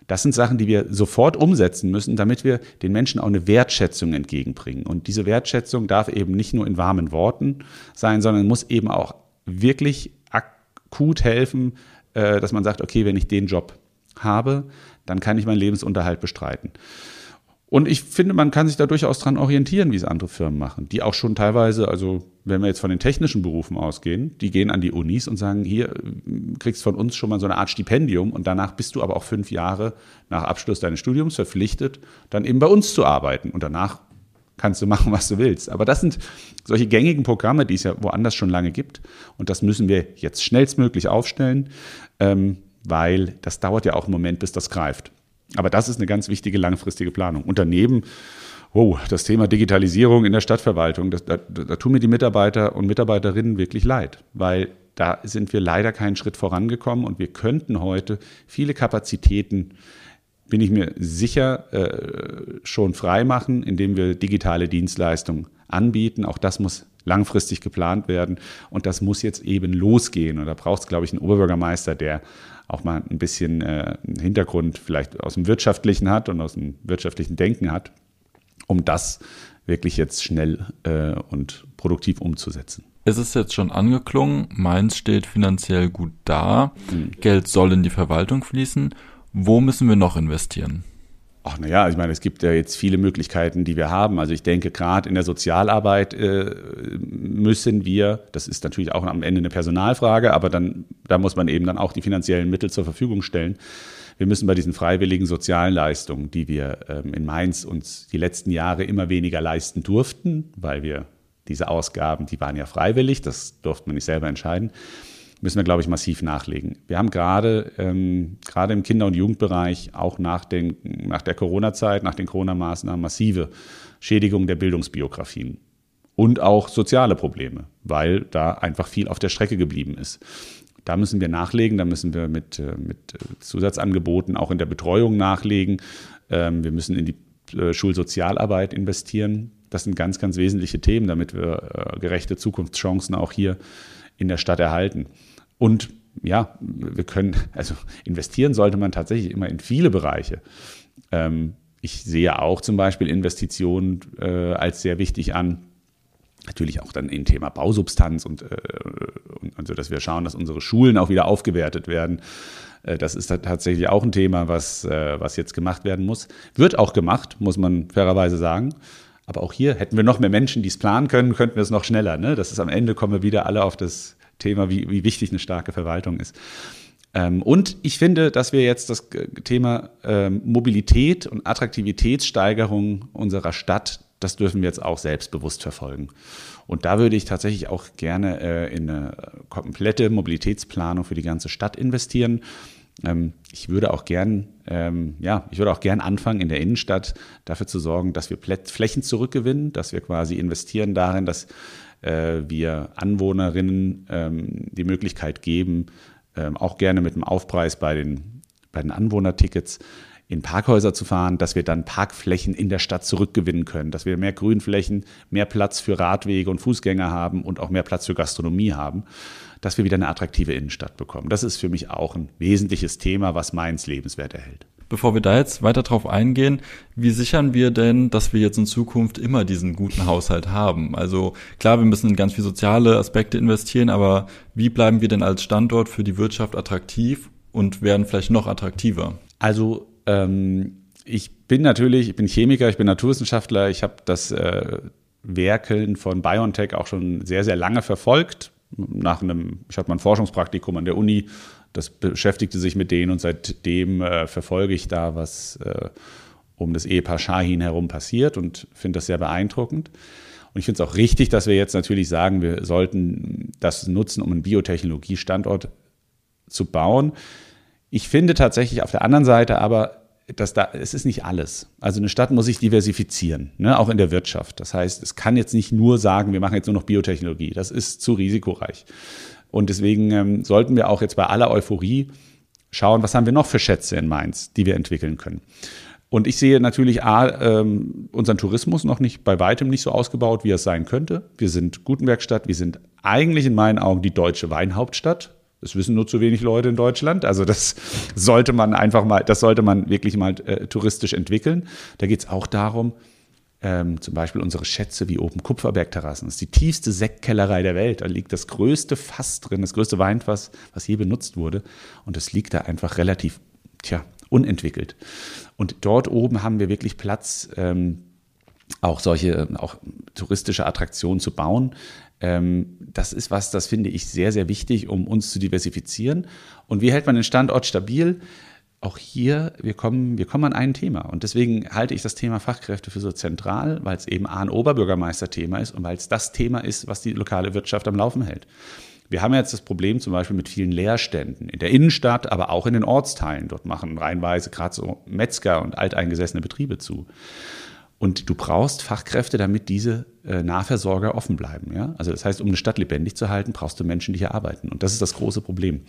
das sind Sachen, die wir sofort umsetzen müssen, damit wir den Menschen auch eine Wertschätzung entgegenbringen. Und diese Wertschätzung darf eben nicht nur in warmen Worten sein, sondern muss eben auch wirklich akut helfen, äh, dass man sagt, okay, wenn ich den Job habe, dann kann ich meinen Lebensunterhalt bestreiten. Und ich finde, man kann sich da durchaus dran orientieren, wie es andere Firmen machen, die auch schon teilweise, also wenn wir jetzt von den technischen Berufen ausgehen, die gehen an die Unis und sagen, hier kriegst von uns schon mal so eine Art Stipendium und danach bist du aber auch fünf Jahre nach Abschluss deines Studiums verpflichtet, dann eben bei uns zu arbeiten und danach kannst du machen, was du willst. Aber das sind solche gängigen Programme, die es ja woanders schon lange gibt und das müssen wir jetzt schnellstmöglich aufstellen, ähm, weil das dauert ja auch einen Moment, bis das greift. Aber das ist eine ganz wichtige langfristige Planung. Und daneben, oh, das Thema Digitalisierung in der Stadtverwaltung, das, da, da tun mir die Mitarbeiter und Mitarbeiterinnen wirklich leid, weil da sind wir leider keinen Schritt vorangekommen und wir könnten heute viele Kapazitäten, bin ich mir sicher, äh, schon freimachen, indem wir digitale Dienstleistungen anbieten. Auch das muss langfristig geplant werden und das muss jetzt eben losgehen. Und da braucht es, glaube ich, einen Oberbürgermeister, der auch mal ein bisschen äh, Hintergrund vielleicht aus dem Wirtschaftlichen hat und aus dem wirtschaftlichen Denken hat, um das wirklich jetzt schnell äh, und produktiv umzusetzen. Es ist jetzt schon angeklungen, Mainz steht finanziell gut da, mhm. Geld soll in die Verwaltung fließen. Wo müssen wir noch investieren? Ach naja, ich meine, es gibt ja jetzt viele Möglichkeiten, die wir haben. Also ich denke, gerade in der Sozialarbeit äh, müssen wir, das ist natürlich auch am Ende eine Personalfrage, aber dann, da muss man eben dann auch die finanziellen Mittel zur Verfügung stellen. Wir müssen bei diesen freiwilligen sozialen Leistungen, die wir ähm, in Mainz uns die letzten Jahre immer weniger leisten durften, weil wir diese Ausgaben, die waren ja freiwillig, das durfte man nicht selber entscheiden, müssen wir, glaube ich, massiv nachlegen. Wir haben gerade, ähm, gerade im Kinder- und Jugendbereich auch nach, den, nach der Corona-Zeit, nach den Corona-Maßnahmen massive Schädigungen der Bildungsbiografien und auch soziale Probleme, weil da einfach viel auf der Strecke geblieben ist. Da müssen wir nachlegen, da müssen wir mit, äh, mit Zusatzangeboten auch in der Betreuung nachlegen. Ähm, wir müssen in die äh, Schulsozialarbeit investieren. Das sind ganz, ganz wesentliche Themen, damit wir äh, gerechte Zukunftschancen auch hier in der Stadt erhalten. Und ja, wir können, also investieren sollte man tatsächlich immer in viele Bereiche. Ähm, ich sehe auch zum Beispiel Investitionen äh, als sehr wichtig an. Natürlich auch dann im Thema Bausubstanz und, äh, und also, dass wir schauen, dass unsere Schulen auch wieder aufgewertet werden. Äh, das ist tatsächlich auch ein Thema, was, was jetzt gemacht werden muss. Wird auch gemacht, muss man fairerweise sagen. Aber auch hier hätten wir noch mehr Menschen, die es planen können, könnten wir es noch schneller. Ne? Das ist am Ende kommen wir wieder alle auf das Thema, wie, wie wichtig eine starke Verwaltung ist. Ähm, und ich finde, dass wir jetzt das Thema ähm, Mobilität und Attraktivitätssteigerung unserer Stadt, das dürfen wir jetzt auch selbstbewusst verfolgen. Und da würde ich tatsächlich auch gerne äh, in eine komplette Mobilitätsplanung für die ganze Stadt investieren. Ähm, ich würde auch gern, ja, ich würde auch gern anfangen, in der Innenstadt dafür zu sorgen, dass wir Flächen zurückgewinnen, dass wir quasi investieren darin, dass äh, wir Anwohnerinnen die Möglichkeit geben, ähm, auch gerne mit einem Aufpreis bei den, bei den Anwohnertickets in Parkhäuser zu fahren, dass wir dann Parkflächen in der Stadt zurückgewinnen können, dass wir mehr Grünflächen, mehr Platz für Radwege und Fußgänger haben und auch mehr Platz für Gastronomie haben, dass wir wieder eine attraktive Innenstadt bekommen. Das ist für mich auch ein wesentliches Thema, was Mainz lebenswert erhält. Bevor wir da jetzt weiter drauf eingehen, wie sichern wir denn, dass wir jetzt in Zukunft immer diesen guten Haushalt haben? Also klar, wir müssen in ganz viele soziale Aspekte investieren, aber wie bleiben wir denn als Standort für die Wirtschaft attraktiv und werden vielleicht noch attraktiver? Also ähm, ich bin natürlich, ich bin Chemiker, ich bin Naturwissenschaftler, ich habe das äh, Werkeln von BioNTech auch schon sehr, sehr lange verfolgt. Nach einem, ich hatte mal ein Forschungspraktikum an der Uni das beschäftigte sich mit denen und seitdem äh, verfolge ich da, was äh, um das Ehepaar Shahin herum passiert und finde das sehr beeindruckend. Und ich finde es auch richtig, dass wir jetzt natürlich sagen, wir sollten das nutzen, um einen Biotechnologiestandort zu bauen. Ich finde tatsächlich auf der anderen Seite aber, dass da, es ist nicht alles. Also eine Stadt muss sich diversifizieren, ne, auch in der Wirtschaft. Das heißt, es kann jetzt nicht nur sagen, wir machen jetzt nur noch Biotechnologie. Das ist zu risikoreich. Und deswegen ähm, sollten wir auch jetzt bei aller Euphorie schauen, was haben wir noch für Schätze in Mainz, die wir entwickeln können. Und ich sehe natürlich A, ähm, unseren Tourismus noch nicht bei weitem nicht so ausgebaut, wie es sein könnte. Wir sind Gutenbergstadt, wir sind eigentlich in meinen Augen die deutsche Weinhauptstadt. Das wissen nur zu wenig Leute in Deutschland. Also das sollte man einfach mal, das sollte man wirklich mal äh, touristisch entwickeln. Da geht es auch darum, ähm, zum Beispiel unsere Schätze wie oben Kupferbergterrassen. Das ist die tiefste Sektkellerei der Welt. Da liegt das größte Fass drin, das größte Weinfass, was je benutzt wurde. Und das liegt da einfach relativ, tja, unentwickelt. Und dort oben haben wir wirklich Platz, ähm, auch solche, auch touristische Attraktionen zu bauen. Ähm, das ist was, das finde ich sehr, sehr wichtig, um uns zu diversifizieren. Und wie hält man den Standort stabil? Auch hier, wir kommen, wir kommen an ein Thema. Und deswegen halte ich das Thema Fachkräfte für so zentral, weil es eben ein Oberbürgermeister-Thema ist und weil es das Thema ist, was die lokale Wirtschaft am Laufen hält. Wir haben jetzt das Problem zum Beispiel mit vielen Leerständen in der Innenstadt, aber auch in den Ortsteilen. Dort machen reihenweise gerade so Metzger und alteingesessene Betriebe zu. Und du brauchst Fachkräfte, damit diese äh, Nahversorger offen bleiben. Ja? Also das heißt, um eine Stadt lebendig zu halten, brauchst du Menschen, die hier arbeiten. Und das ist das große Problem.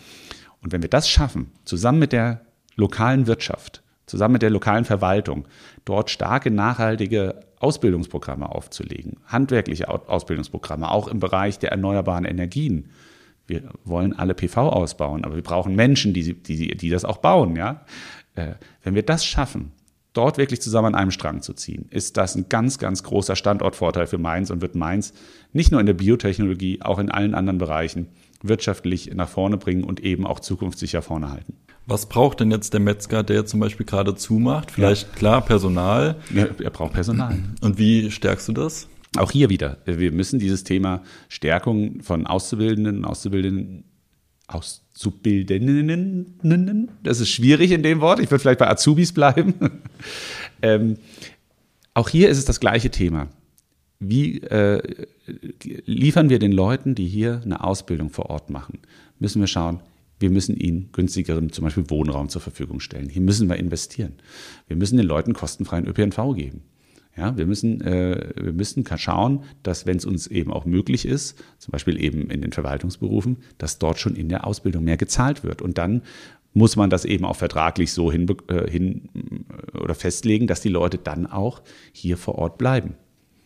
Und wenn wir das schaffen, zusammen mit der lokalen Wirtschaft, zusammen mit der lokalen Verwaltung, dort starke, nachhaltige Ausbildungsprogramme aufzulegen, handwerkliche Ausbildungsprogramme, auch im Bereich der erneuerbaren Energien. Wir wollen alle PV ausbauen, aber wir brauchen Menschen, die, die, die das auch bauen. Ja? Äh, wenn wir das schaffen, dort wirklich zusammen an einem Strang zu ziehen, ist das ein ganz, ganz großer Standortvorteil für Mainz und wird Mainz nicht nur in der Biotechnologie, auch in allen anderen Bereichen wirtschaftlich nach vorne bringen und eben auch zukunftssicher vorne halten. Was braucht denn jetzt der Metzger, der zum Beispiel gerade zumacht? Vielleicht ja. klar Personal. Ja, er braucht Personal. Und wie stärkst du das? Auch hier wieder. Wir müssen dieses Thema Stärkung von Auszubildenden, Auszubildenden, Auszubildenden, das ist schwierig in dem Wort. Ich würde vielleicht bei Azubis bleiben. ähm, auch hier ist es das gleiche Thema. Wie äh, liefern wir den Leuten, die hier eine Ausbildung vor Ort machen? Müssen wir schauen, wir müssen ihnen günstigeren, zum Beispiel Wohnraum zur Verfügung stellen. Hier müssen wir investieren. Wir müssen den Leuten kostenfreien ÖPNV geben. Ja, wir müssen, äh, wir müssen schauen, dass wenn es uns eben auch möglich ist, zum Beispiel eben in den Verwaltungsberufen, dass dort schon in der Ausbildung mehr gezahlt wird. Und dann muss man das eben auch vertraglich so hin, äh, hin oder festlegen, dass die Leute dann auch hier vor Ort bleiben.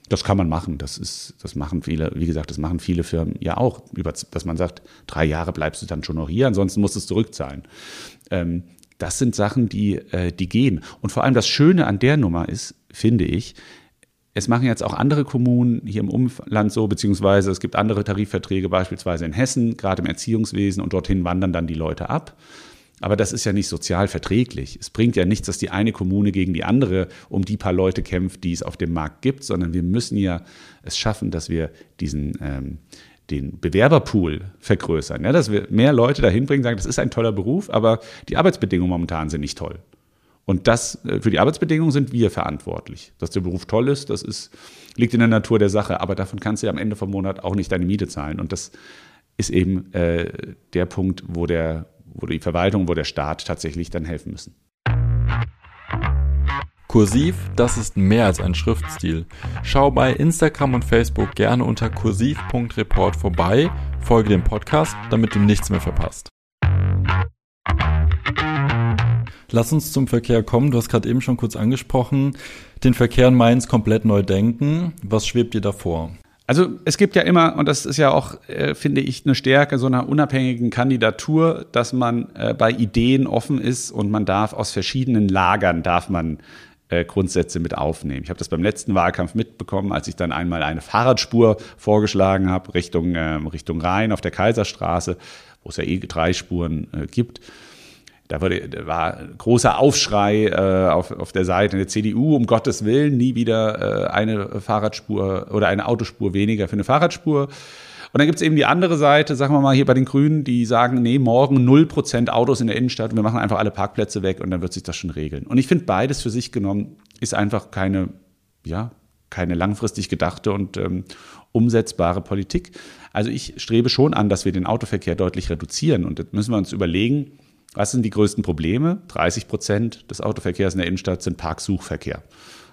Das kann man machen. Das ist, das machen viele, wie gesagt, das machen viele Firmen ja auch, über, dass man sagt, drei Jahre bleibst du dann schon noch hier, ansonsten musst du es zurückzahlen. Ähm, das sind Sachen, die, äh, die gehen. Und vor allem das Schöne an der Nummer ist, finde ich, es machen jetzt auch andere Kommunen hier im Umland so, beziehungsweise es gibt andere Tarifverträge, beispielsweise in Hessen, gerade im Erziehungswesen, und dorthin wandern dann die Leute ab. Aber das ist ja nicht sozial verträglich. Es bringt ja nichts, dass die eine Kommune gegen die andere um die paar Leute kämpft, die es auf dem Markt gibt, sondern wir müssen ja es schaffen, dass wir diesen, ähm, den Bewerberpool vergrößern, ja, dass wir mehr Leute dahin bringen, sagen, das ist ein toller Beruf, aber die Arbeitsbedingungen momentan sind nicht toll. Und das, äh, für die Arbeitsbedingungen sind wir verantwortlich. Dass der Beruf toll ist, das ist, liegt in der Natur der Sache, aber davon kannst du ja am Ende vom Monat auch nicht deine Miete zahlen. Und das ist eben äh, der Punkt, wo, der, wo die Verwaltung, wo der Staat tatsächlich dann helfen müssen. Kursiv, das ist mehr als ein Schriftstil. Schau bei Instagram und Facebook gerne unter kursiv.report vorbei, folge dem Podcast, damit du nichts mehr verpasst. Lass uns zum Verkehr kommen. Du hast gerade eben schon kurz angesprochen, den Verkehr in Mainz komplett neu denken. Was schwebt dir davor? Also es gibt ja immer, und das ist ja auch, äh, finde ich, eine Stärke so einer unabhängigen Kandidatur, dass man äh, bei Ideen offen ist und man darf aus verschiedenen Lagern, darf man äh, Grundsätze mit aufnehmen. Ich habe das beim letzten Wahlkampf mitbekommen, als ich dann einmal eine Fahrradspur vorgeschlagen habe, Richtung, äh, Richtung Rhein auf der Kaiserstraße, wo es ja eh drei Spuren äh, gibt. Da, wurde, da war großer Aufschrei äh, auf, auf der Seite der CDU, um Gottes Willen, nie wieder äh, eine Fahrradspur oder eine Autospur weniger für eine Fahrradspur. Und dann gibt es eben die andere Seite, sagen wir mal hier bei den Grünen, die sagen, nee, morgen 0% Autos in der Innenstadt und wir machen einfach alle Parkplätze weg und dann wird sich das schon regeln. Und ich finde, beides für sich genommen ist einfach keine, ja, keine langfristig gedachte und ähm, umsetzbare Politik. Also ich strebe schon an, dass wir den Autoverkehr deutlich reduzieren. Und jetzt müssen wir uns überlegen, was sind die größten Probleme? 30 Prozent des Autoverkehrs in der Innenstadt sind Parksuchverkehr.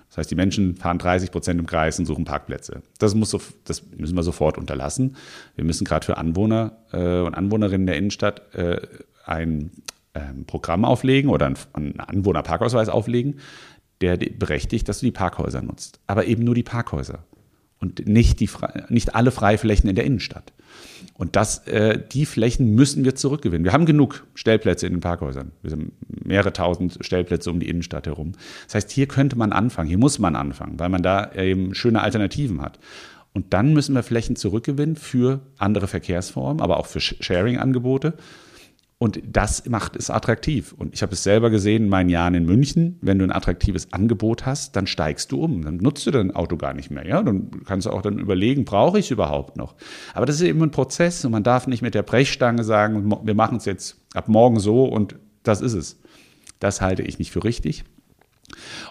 Das heißt, die Menschen fahren 30 Prozent im Kreis und suchen Parkplätze. Das, muss das müssen wir sofort unterlassen. Wir müssen gerade für Anwohner äh, und Anwohnerinnen der Innenstadt äh, ein ähm, Programm auflegen oder einen Anwohnerparkausweis auflegen, der berechtigt, dass du die Parkhäuser nutzt. Aber eben nur die Parkhäuser und nicht, die, nicht alle Freiflächen in der Innenstadt. Und das, äh, die Flächen müssen wir zurückgewinnen. Wir haben genug Stellplätze in den Parkhäusern. Wir haben mehrere tausend Stellplätze um die Innenstadt herum. Das heißt, hier könnte man anfangen, hier muss man anfangen, weil man da eben schöne Alternativen hat. Und dann müssen wir Flächen zurückgewinnen für andere Verkehrsformen, aber auch für Sharing-Angebote. Und das macht es attraktiv. Und ich habe es selber gesehen in meinen Jahren in München. Wenn du ein attraktives Angebot hast, dann steigst du um. Dann nutzt du dein Auto gar nicht mehr. Ja? Dann kannst du auch dann überlegen, brauche ich es überhaupt noch? Aber das ist eben ein Prozess und man darf nicht mit der Brechstange sagen, wir machen es jetzt ab morgen so und das ist es. Das halte ich nicht für richtig.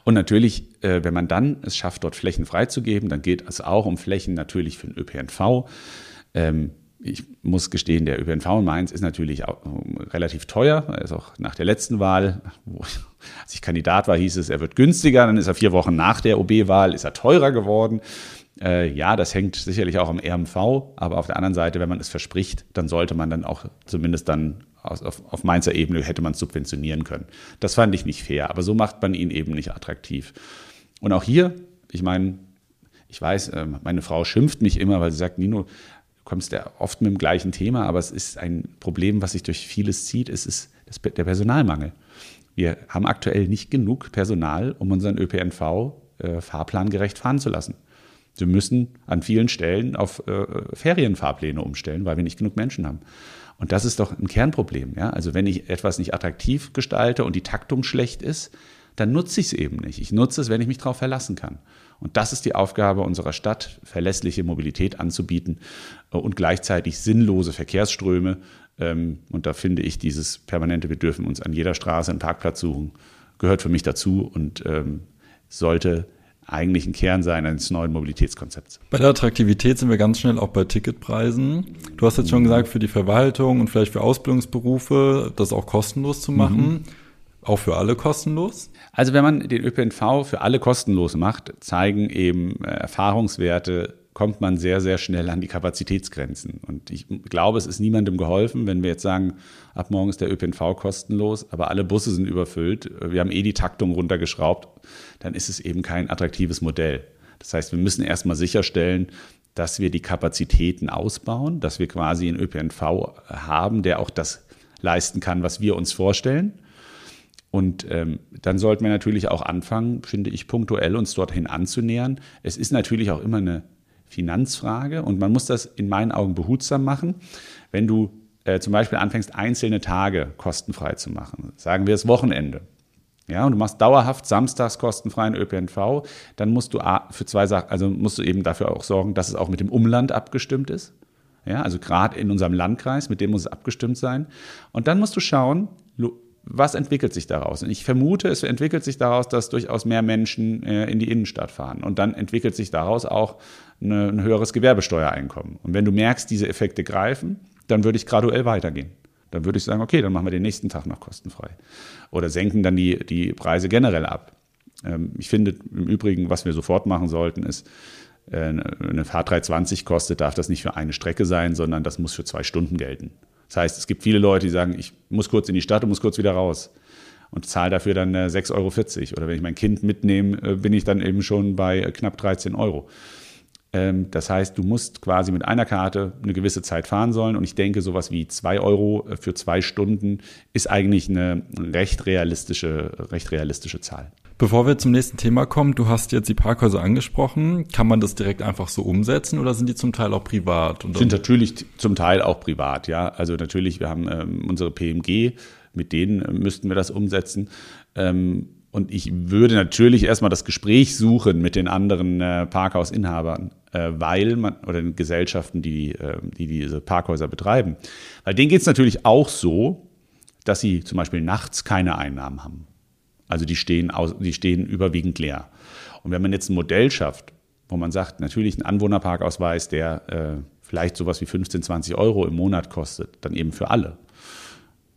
Und natürlich, äh, wenn man dann es schafft, dort Flächen freizugeben, dann geht es auch um Flächen natürlich für den ÖPNV. Ähm, ich muss gestehen, der ÖPNV in Mainz ist natürlich auch ähm, relativ teuer. Er ist auch nach der letzten Wahl, wo ich, als ich Kandidat war, hieß es, er wird günstiger. Dann ist er vier Wochen nach der OB-Wahl, ist er teurer geworden. Äh, ja, das hängt sicherlich auch am RMV. Aber auf der anderen Seite, wenn man es verspricht, dann sollte man dann auch zumindest dann auf, auf Mainzer Ebene hätte man es subventionieren können. Das fand ich nicht fair. Aber so macht man ihn eben nicht attraktiv. Und auch hier, ich meine, ich weiß, ähm, meine Frau schimpft mich immer, weil sie sagt, Nino, kommst ja oft mit dem gleichen Thema, aber es ist ein Problem, was sich durch vieles zieht. Es ist das, der Personalmangel. Wir haben aktuell nicht genug Personal, um unseren ÖPNV äh, fahrplangerecht fahren zu lassen. Wir müssen an vielen Stellen auf äh, Ferienfahrpläne umstellen, weil wir nicht genug Menschen haben. Und das ist doch ein Kernproblem. Ja? Also wenn ich etwas nicht attraktiv gestalte und die Taktung schlecht ist, dann nutze ich es eben nicht. Ich nutze es, wenn ich mich darauf verlassen kann. Und das ist die Aufgabe unserer Stadt, verlässliche Mobilität anzubieten äh, und gleichzeitig sinnlose Verkehrsströme. Ähm, und da finde ich dieses permanente, wir dürfen uns an jeder Straße einen Parkplatz suchen, gehört für mich dazu und ähm, sollte eigentlich ein Kern sein eines neuen Mobilitätskonzepts. Bei der Attraktivität sind wir ganz schnell auch bei Ticketpreisen. Du hast jetzt schon gesagt, für die Verwaltung und vielleicht für Ausbildungsberufe das auch kostenlos zu machen. Mhm. Auch für alle kostenlos? Also wenn man den ÖPNV für alle kostenlos macht, zeigen eben äh, Erfahrungswerte, kommt man sehr, sehr schnell an die Kapazitätsgrenzen. Und ich glaube, es ist niemandem geholfen, wenn wir jetzt sagen, ab morgen ist der ÖPNV kostenlos, aber alle Busse sind überfüllt, wir haben eh die Taktung runtergeschraubt, dann ist es eben kein attraktives Modell. Das heißt, wir müssen erstmal sicherstellen, dass wir die Kapazitäten ausbauen, dass wir quasi einen ÖPNV haben, der auch das leisten kann, was wir uns vorstellen. Und ähm, dann sollten wir natürlich auch anfangen, finde ich, punktuell uns dorthin anzunähern. Es ist natürlich auch immer eine Finanzfrage und man muss das in meinen Augen behutsam machen. Wenn du äh, zum Beispiel anfängst, einzelne Tage kostenfrei zu machen, sagen wir das Wochenende, ja, und du machst dauerhaft samstags kostenfreien ÖPNV, dann musst du für zwei Sachen, also musst du eben dafür auch sorgen, dass es auch mit dem Umland abgestimmt ist. Ja, also gerade in unserem Landkreis, mit dem muss es abgestimmt sein. Und dann musst du schauen, was entwickelt sich daraus? Und ich vermute, es entwickelt sich daraus, dass durchaus mehr Menschen äh, in die Innenstadt fahren. Und dann entwickelt sich daraus auch eine, ein höheres Gewerbesteuereinkommen. Und wenn du merkst, diese Effekte greifen, dann würde ich graduell weitergehen. Dann würde ich sagen, okay, dann machen wir den nächsten Tag noch kostenfrei. Oder senken dann die, die Preise generell ab. Ähm, ich finde im Übrigen, was wir sofort machen sollten, ist, äh, eine Fahrt 320 kostet, darf das nicht für eine Strecke sein, sondern das muss für zwei Stunden gelten. Das heißt, es gibt viele Leute, die sagen, ich muss kurz in die Stadt und muss kurz wieder raus und zahle dafür dann 6,40 äh, Euro. Oder wenn ich mein Kind mitnehme, äh, bin ich dann eben schon bei knapp 13 Euro. Ähm, das heißt, du musst quasi mit einer Karte eine gewisse Zeit fahren sollen. Und ich denke, sowas wie 2 Euro für zwei Stunden ist eigentlich eine recht realistische, recht realistische Zahl. Bevor wir zum nächsten Thema kommen, du hast jetzt die Parkhäuser angesprochen. Kann man das direkt einfach so umsetzen oder sind die zum Teil auch privat? Und sind natürlich zum Teil auch privat, ja. Also natürlich, wir haben ähm, unsere PMG, mit denen äh, müssten wir das umsetzen. Ähm, und ich würde natürlich erstmal das Gespräch suchen mit den anderen äh, Parkhausinhabern, äh, weil man, oder den Gesellschaften, die, äh, die diese Parkhäuser betreiben. Weil denen geht es natürlich auch so, dass sie zum Beispiel nachts keine Einnahmen haben. Also die stehen, aus, die stehen überwiegend leer. Und wenn man jetzt ein Modell schafft, wo man sagt, natürlich ein Anwohnerparkausweis, der äh, vielleicht sowas wie 15, 20 Euro im Monat kostet, dann eben für alle.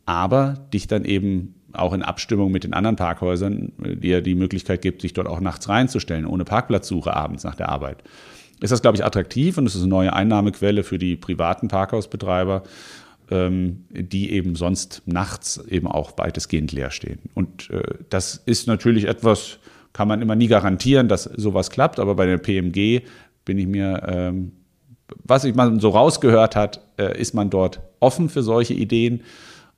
Aber dich dann eben auch in Abstimmung mit den anderen Parkhäusern äh, dir die Möglichkeit gibt, sich dort auch nachts reinzustellen, ohne Parkplatzsuche abends nach der Arbeit. Ist das, glaube ich, attraktiv und es ist eine neue Einnahmequelle für die privaten Parkhausbetreiber die eben sonst nachts eben auch weitestgehend leer stehen. Und äh, das ist natürlich etwas, kann man immer nie garantieren, dass sowas klappt, aber bei der PMG bin ich mir, ähm, was ich mal so rausgehört hat, äh, ist man dort offen für solche Ideen.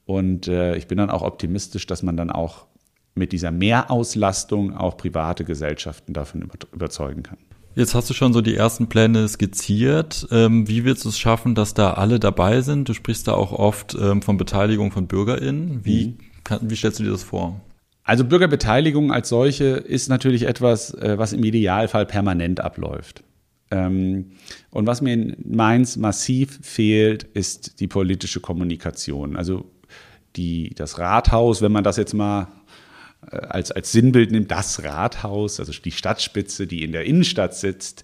Und äh, ich bin dann auch optimistisch, dass man dann auch mit dieser Mehrauslastung auch private Gesellschaften davon überzeugen kann. Jetzt hast du schon so die ersten Pläne skizziert. Ähm, wie willst du es schaffen, dass da alle dabei sind? Du sprichst da auch oft ähm, von Beteiligung von BürgerInnen. Wie, mhm. kann, wie stellst du dir das vor? Also Bürgerbeteiligung als solche ist natürlich etwas, äh, was im Idealfall permanent abläuft. Ähm, und was mir in Mainz massiv fehlt, ist die politische Kommunikation. Also die, das Rathaus, wenn man das jetzt mal als, als Sinnbild nimmt, das Rathaus, also die Stadtspitze, die in der Innenstadt sitzt,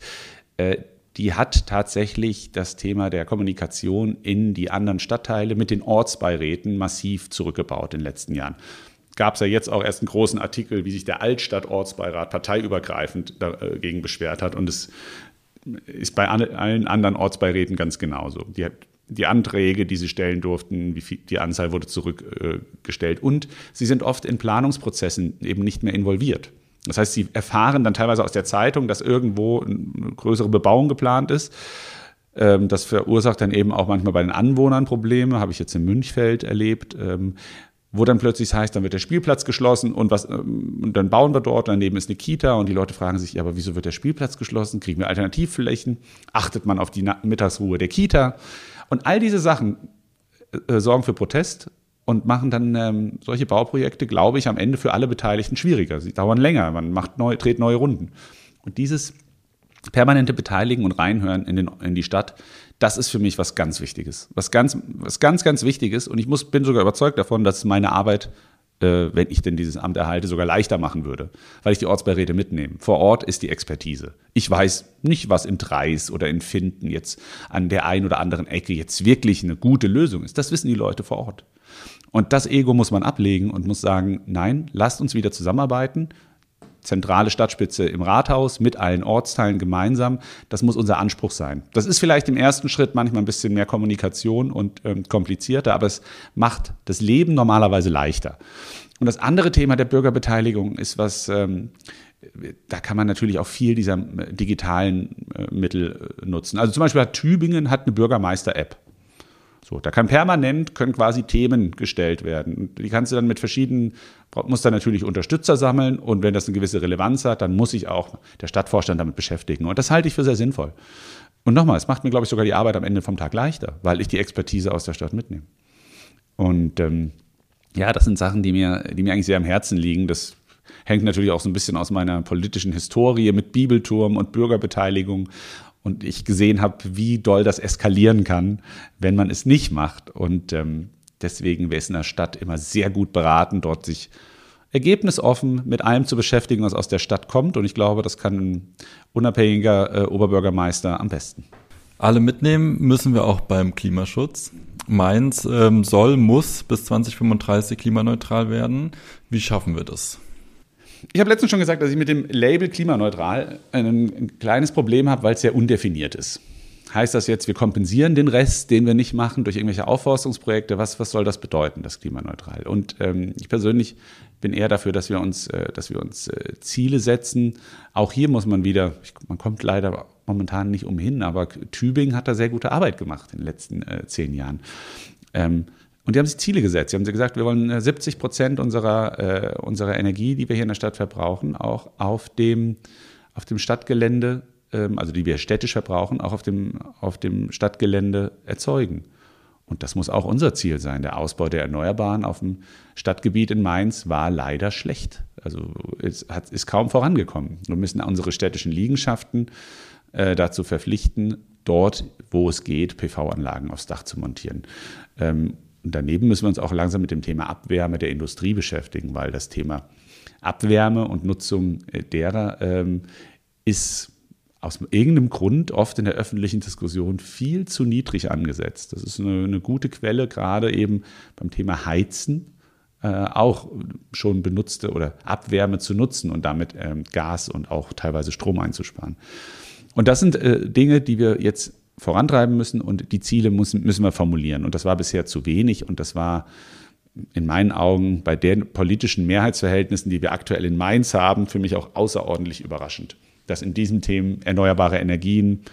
äh, die hat tatsächlich das Thema der Kommunikation in die anderen Stadtteile mit den Ortsbeiräten massiv zurückgebaut in den letzten Jahren. Gab es ja jetzt auch erst einen großen Artikel, wie sich der Altstadt-Ortsbeirat parteiübergreifend dagegen beschwert hat. Und es ist bei allen anderen Ortsbeiräten ganz genauso. Die die Anträge, die sie stellen durften, viel, die Anzahl wurde zurückgestellt. Und sie sind oft in Planungsprozessen eben nicht mehr involviert. Das heißt, sie erfahren dann teilweise aus der Zeitung, dass irgendwo eine größere Bebauung geplant ist. Ähm, das verursacht dann eben auch manchmal bei den Anwohnern Probleme, habe ich jetzt in Münchfeld erlebt, ähm, wo dann plötzlich heißt, dann wird der Spielplatz geschlossen und, was, ähm, und dann bauen wir dort, daneben ist eine Kita und die Leute fragen sich, ja, aber wieso wird der Spielplatz geschlossen? Kriegen wir Alternativflächen? Achtet man auf die Mittagsruhe der Kita? Und all diese Sachen äh, sorgen für Protest und machen dann ähm, solche Bauprojekte, glaube ich, am Ende für alle Beteiligten schwieriger. Sie dauern länger, man macht neu, dreht neue Runden. Und dieses permanente Beteiligen und Reinhören in, den, in die Stadt, das ist für mich was ganz Wichtiges. Was ganz, was ganz, ganz Wichtiges. Und ich muss, bin sogar überzeugt davon, dass meine Arbeit wenn ich denn dieses Amt erhalte, sogar leichter machen würde, weil ich die Ortsbeiräte mitnehme. Vor Ort ist die Expertise. Ich weiß nicht, was in Dreis oder in Finden jetzt an der einen oder anderen Ecke jetzt wirklich eine gute Lösung ist. Das wissen die Leute vor Ort. Und das Ego muss man ablegen und muss sagen, nein, lasst uns wieder zusammenarbeiten zentrale Stadtspitze im Rathaus mit allen Ortsteilen gemeinsam. Das muss unser Anspruch sein. Das ist vielleicht im ersten Schritt manchmal ein bisschen mehr Kommunikation und ähm, komplizierter, aber es macht das Leben normalerweise leichter. Und das andere Thema der Bürgerbeteiligung ist was, ähm, da kann man natürlich auch viel dieser äh, digitalen äh, Mittel äh, nutzen. Also zum Beispiel hat Tübingen hat eine Bürgermeister-App. So, da kann permanent, können quasi Themen gestellt werden. Die kannst du dann mit verschiedenen, muss dann natürlich Unterstützer sammeln und wenn das eine gewisse Relevanz hat, dann muss sich auch der Stadtvorstand damit beschäftigen. Und das halte ich für sehr sinnvoll. Und nochmal, es macht mir, glaube ich, sogar die Arbeit am Ende vom Tag leichter, weil ich die Expertise aus der Stadt mitnehme. Und ähm, ja, das sind Sachen, die mir, die mir eigentlich sehr am Herzen liegen. Das hängt natürlich auch so ein bisschen aus meiner politischen Historie mit Bibelturm und Bürgerbeteiligung und ich gesehen habe, wie doll das eskalieren kann, wenn man es nicht macht. Und ähm, deswegen wäre es in der Stadt immer sehr gut beraten, dort sich ergebnisoffen mit allem zu beschäftigen, was aus der Stadt kommt. Und ich glaube, das kann ein unabhängiger äh, Oberbürgermeister am besten. Alle mitnehmen müssen wir auch beim Klimaschutz. Mainz ähm, soll, muss bis 2035 klimaneutral werden. Wie schaffen wir das? Ich habe letztens schon gesagt, dass ich mit dem Label klimaneutral ein, ein kleines Problem habe, weil es sehr undefiniert ist. Heißt das jetzt, wir kompensieren den Rest, den wir nicht machen, durch irgendwelche Aufforstungsprojekte? Was, was soll das bedeuten, das klimaneutral? Und ähm, ich persönlich bin eher dafür, dass wir uns, äh, dass wir uns äh, Ziele setzen. Auch hier muss man wieder, ich, man kommt leider momentan nicht umhin, aber Tübingen hat da sehr gute Arbeit gemacht in den letzten äh, zehn Jahren. Ähm, und die haben sich Ziele gesetzt. Sie haben gesagt, wir wollen 70 äh, Prozent unserer, äh, unserer Energie, die wir hier in der Stadt verbrauchen, auch auf dem, auf dem Stadtgelände, ähm, also die wir städtisch verbrauchen, auch auf dem, auf dem Stadtgelände erzeugen. Und das muss auch unser Ziel sein. Der Ausbau der Erneuerbaren auf dem Stadtgebiet in Mainz war leider schlecht. Also es hat, ist kaum vorangekommen. Wir müssen unsere städtischen Liegenschaften äh, dazu verpflichten, dort, wo es geht, PV-Anlagen aufs Dach zu montieren. Ähm, und daneben müssen wir uns auch langsam mit dem Thema Abwärme der Industrie beschäftigen, weil das Thema Abwärme und Nutzung äh, derer ähm, ist aus irgendeinem Grund oft in der öffentlichen Diskussion viel zu niedrig angesetzt. Das ist eine, eine gute Quelle, gerade eben beim Thema Heizen äh, auch schon benutzte oder Abwärme zu nutzen und damit ähm, Gas und auch teilweise Strom einzusparen. Und das sind äh, Dinge, die wir jetzt vorantreiben müssen und die Ziele müssen, müssen wir formulieren. Und das war bisher zu wenig und das war in meinen Augen bei den politischen Mehrheitsverhältnissen, die wir aktuell in Mainz haben, für mich auch außerordentlich überraschend dass in diesen Themen erneuerbare Energien,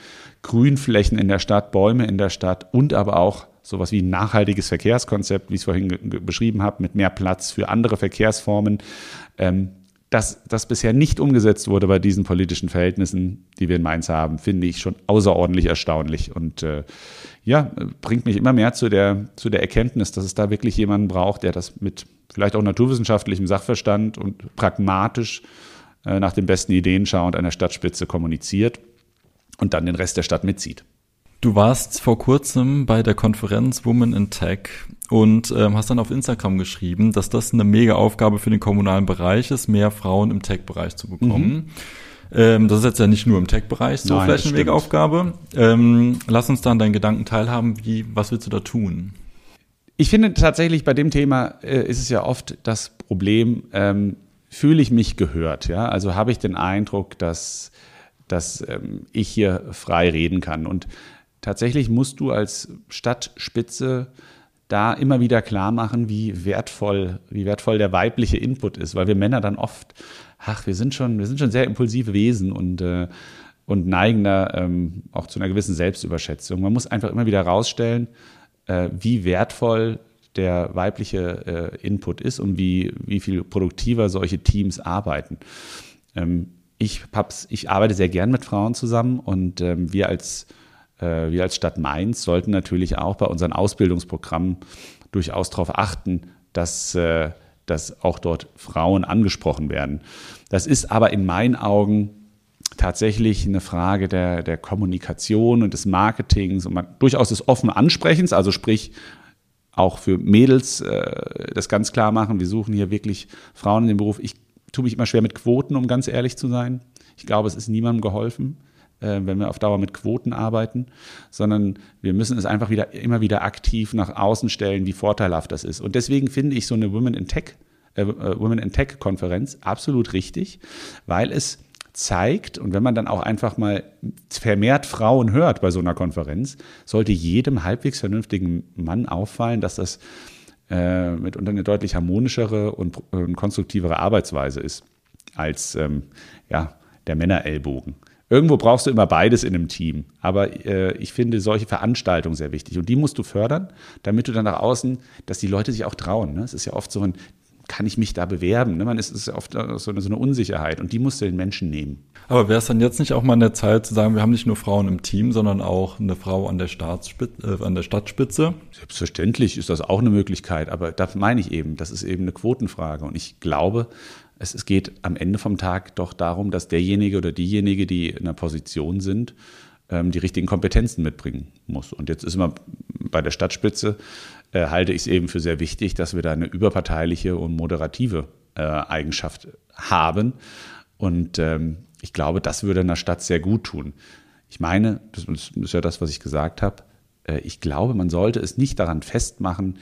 Grünflächen in der Stadt, Bäume in der Stadt und aber auch sowas wie ein nachhaltiges Verkehrskonzept, wie ich es vorhin beschrieben habe, mit mehr Platz für andere Verkehrsformen, ähm, dass das bisher nicht umgesetzt wurde bei diesen politischen Verhältnissen, die wir in Mainz haben, finde ich schon außerordentlich erstaunlich und äh, ja, bringt mich immer mehr zu der, zu der Erkenntnis, dass es da wirklich jemanden braucht, der das mit vielleicht auch naturwissenschaftlichem Sachverstand und pragmatisch äh, nach den besten Ideen schaut, an der Stadtspitze kommuniziert und dann den Rest der Stadt mitzieht. Du warst vor kurzem bei der Konferenz Women in Tech und ähm, hast dann auf Instagram geschrieben, dass das eine mega Aufgabe für den kommunalen Bereich ist, mehr Frauen im Tech-Bereich zu bekommen. Mhm. Ähm, das ist jetzt ja nicht nur im Tech-Bereich so Nein, vielleicht eine mega Aufgabe. Ähm, lass uns dann deinen Gedanken teilhaben, wie, was willst du da tun? Ich finde tatsächlich bei dem Thema äh, ist es ja oft das Problem, ähm, fühle ich mich gehört? Ja? Also habe ich den Eindruck, dass, dass ähm, ich hier frei reden kann. Und tatsächlich musst du als Stadtspitze da immer wieder klar machen, wie wertvoll, wie wertvoll der weibliche Input ist, weil wir Männer dann oft, ach, wir sind schon, wir sind schon sehr impulsive Wesen und, äh, und neigen da ähm, auch zu einer gewissen Selbstüberschätzung. Man muss einfach immer wieder herausstellen, äh, wie wertvoll der weibliche äh, Input ist und wie, wie viel produktiver solche Teams arbeiten. Ähm, ich, ich arbeite sehr gern mit Frauen zusammen und ähm, wir, als, wir als Stadt Mainz sollten natürlich auch bei unseren Ausbildungsprogrammen durchaus darauf achten, dass, äh, dass auch dort Frauen angesprochen werden. Das ist aber in meinen Augen tatsächlich eine Frage der, der Kommunikation und des Marketings und man, durchaus des offenen Ansprechens, also sprich, auch für Mädels äh, das ganz klar machen. Wir suchen hier wirklich Frauen in dem Beruf. Ich tue mich immer schwer mit Quoten, um ganz ehrlich zu sein. Ich glaube, es ist niemandem geholfen, äh, wenn wir auf Dauer mit Quoten arbeiten, sondern wir müssen es einfach wieder immer wieder aktiv nach außen stellen, wie vorteilhaft das ist. Und deswegen finde ich so eine Women in Tech, äh, äh Women in Tech Konferenz absolut richtig, weil es zeigt, und wenn man dann auch einfach mal vermehrt Frauen hört bei so einer Konferenz, sollte jedem halbwegs vernünftigen Mann auffallen, dass das äh, mitunter eine deutlich harmonischere und, und konstruktivere Arbeitsweise ist als ähm, ja, der Männerellbogen. Irgendwo brauchst du immer beides in einem Team. Aber äh, ich finde solche Veranstaltungen sehr wichtig. Und die musst du fördern, damit du dann nach außen, dass die Leute sich auch trauen. Ne? Es ist ja oft so ein, kann ich mich da bewerben? Ne? Man ist, ist oft so eine, so eine Unsicherheit und die musst du den Menschen nehmen. Aber wäre es dann jetzt nicht auch mal an der Zeit zu sagen, wir haben nicht nur Frauen im Team, sondern auch eine Frau an der, äh, an der Stadtspitze? Selbstverständlich ist das auch eine Möglichkeit, aber das meine ich eben, das ist eben eine Quotenfrage und ich glaube, es, es geht am Ende vom Tag doch darum, dass derjenige oder diejenige, die in einer Position sind, ähm, die richtigen Kompetenzen mitbringen muss. Und jetzt ist man bei der Stadtspitze, äh, halte ich es eben für sehr wichtig, dass wir da eine überparteiliche und moderative äh, Eigenschaft haben. Und ähm, ich glaube, das würde einer Stadt sehr gut tun. Ich meine, das ist ja das, was ich gesagt habe, äh, ich glaube, man sollte es nicht daran festmachen,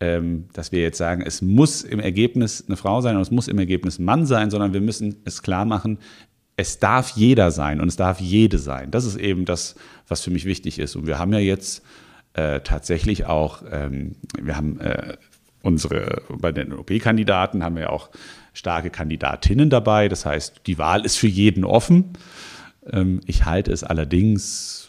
dass wir jetzt sagen, es muss im Ergebnis eine Frau sein und es muss im Ergebnis ein Mann sein, sondern wir müssen es klar machen, es darf jeder sein und es darf jede sein. Das ist eben das, was für mich wichtig ist. Und wir haben ja jetzt äh, tatsächlich auch, ähm, wir haben äh, unsere, bei den OP-Kandidaten haben wir auch starke Kandidatinnen dabei. Das heißt, die Wahl ist für jeden offen. Ähm, ich halte es allerdings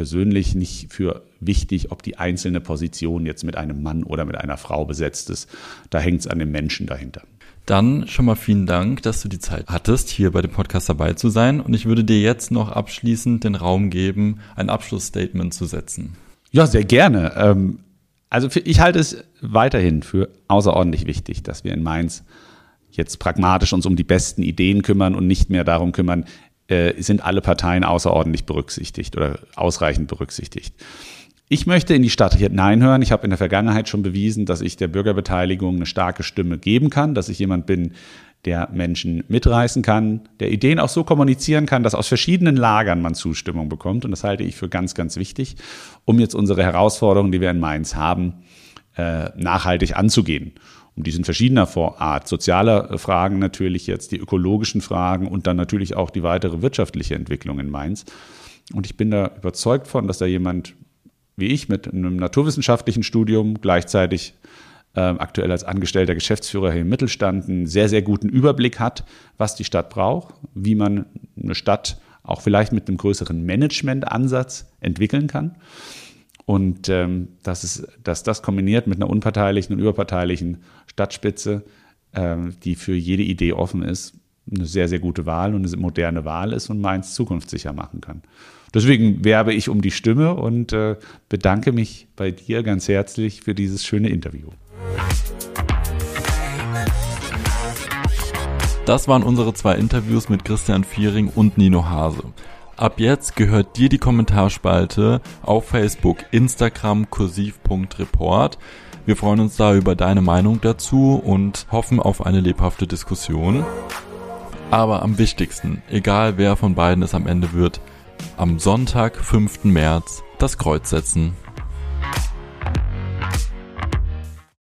persönlich nicht für wichtig, ob die einzelne Position jetzt mit einem Mann oder mit einer Frau besetzt ist. Da hängt es an dem Menschen dahinter. Dann schon mal vielen Dank, dass du die Zeit hattest, hier bei dem Podcast dabei zu sein. Und ich würde dir jetzt noch abschließend den Raum geben, ein Abschlussstatement zu setzen. Ja, sehr gerne. Ähm, also ich halte es weiterhin für außerordentlich wichtig, dass wir in Mainz jetzt pragmatisch uns um die besten Ideen kümmern und nicht mehr darum kümmern, äh, sind alle Parteien außerordentlich berücksichtigt oder ausreichend berücksichtigt. Ich möchte in die Stadt hineinhören. Ich habe in der Vergangenheit schon bewiesen, dass ich der Bürgerbeteiligung eine starke Stimme geben kann, dass ich jemand bin, der Menschen mitreißen kann, der Ideen auch so kommunizieren kann, dass aus verschiedenen Lagern man Zustimmung bekommt. Und das halte ich für ganz, ganz wichtig, um jetzt unsere Herausforderungen, die wir in Mainz haben, äh, nachhaltig anzugehen. Die sind verschiedener Art. Soziale Fragen natürlich jetzt, die ökologischen Fragen und dann natürlich auch die weitere wirtschaftliche Entwicklung in Mainz. Und ich bin da überzeugt von, dass da jemand wie ich mit einem naturwissenschaftlichen Studium, gleichzeitig äh, aktuell als angestellter Geschäftsführer hier im Mittelstand einen sehr, sehr guten Überblick hat, was die Stadt braucht, wie man eine Stadt auch vielleicht mit einem größeren Managementansatz entwickeln kann. Und ähm, dass, es, dass das kombiniert mit einer unparteilichen und überparteilichen Stadtspitze, ähm, die für jede Idee offen ist, eine sehr, sehr gute Wahl und eine moderne Wahl ist und Mainz zukunftssicher machen kann. Deswegen werbe ich um die Stimme und äh, bedanke mich bei dir ganz herzlich für dieses schöne Interview. Das waren unsere zwei Interviews mit Christian Viering und Nino Hase. Ab jetzt gehört dir die Kommentarspalte auf Facebook, Instagram, kursiv.report. Wir freuen uns da über deine Meinung dazu und hoffen auf eine lebhafte Diskussion. Aber am wichtigsten, egal wer von beiden es am Ende wird, am Sonntag, 5. März, das Kreuz setzen.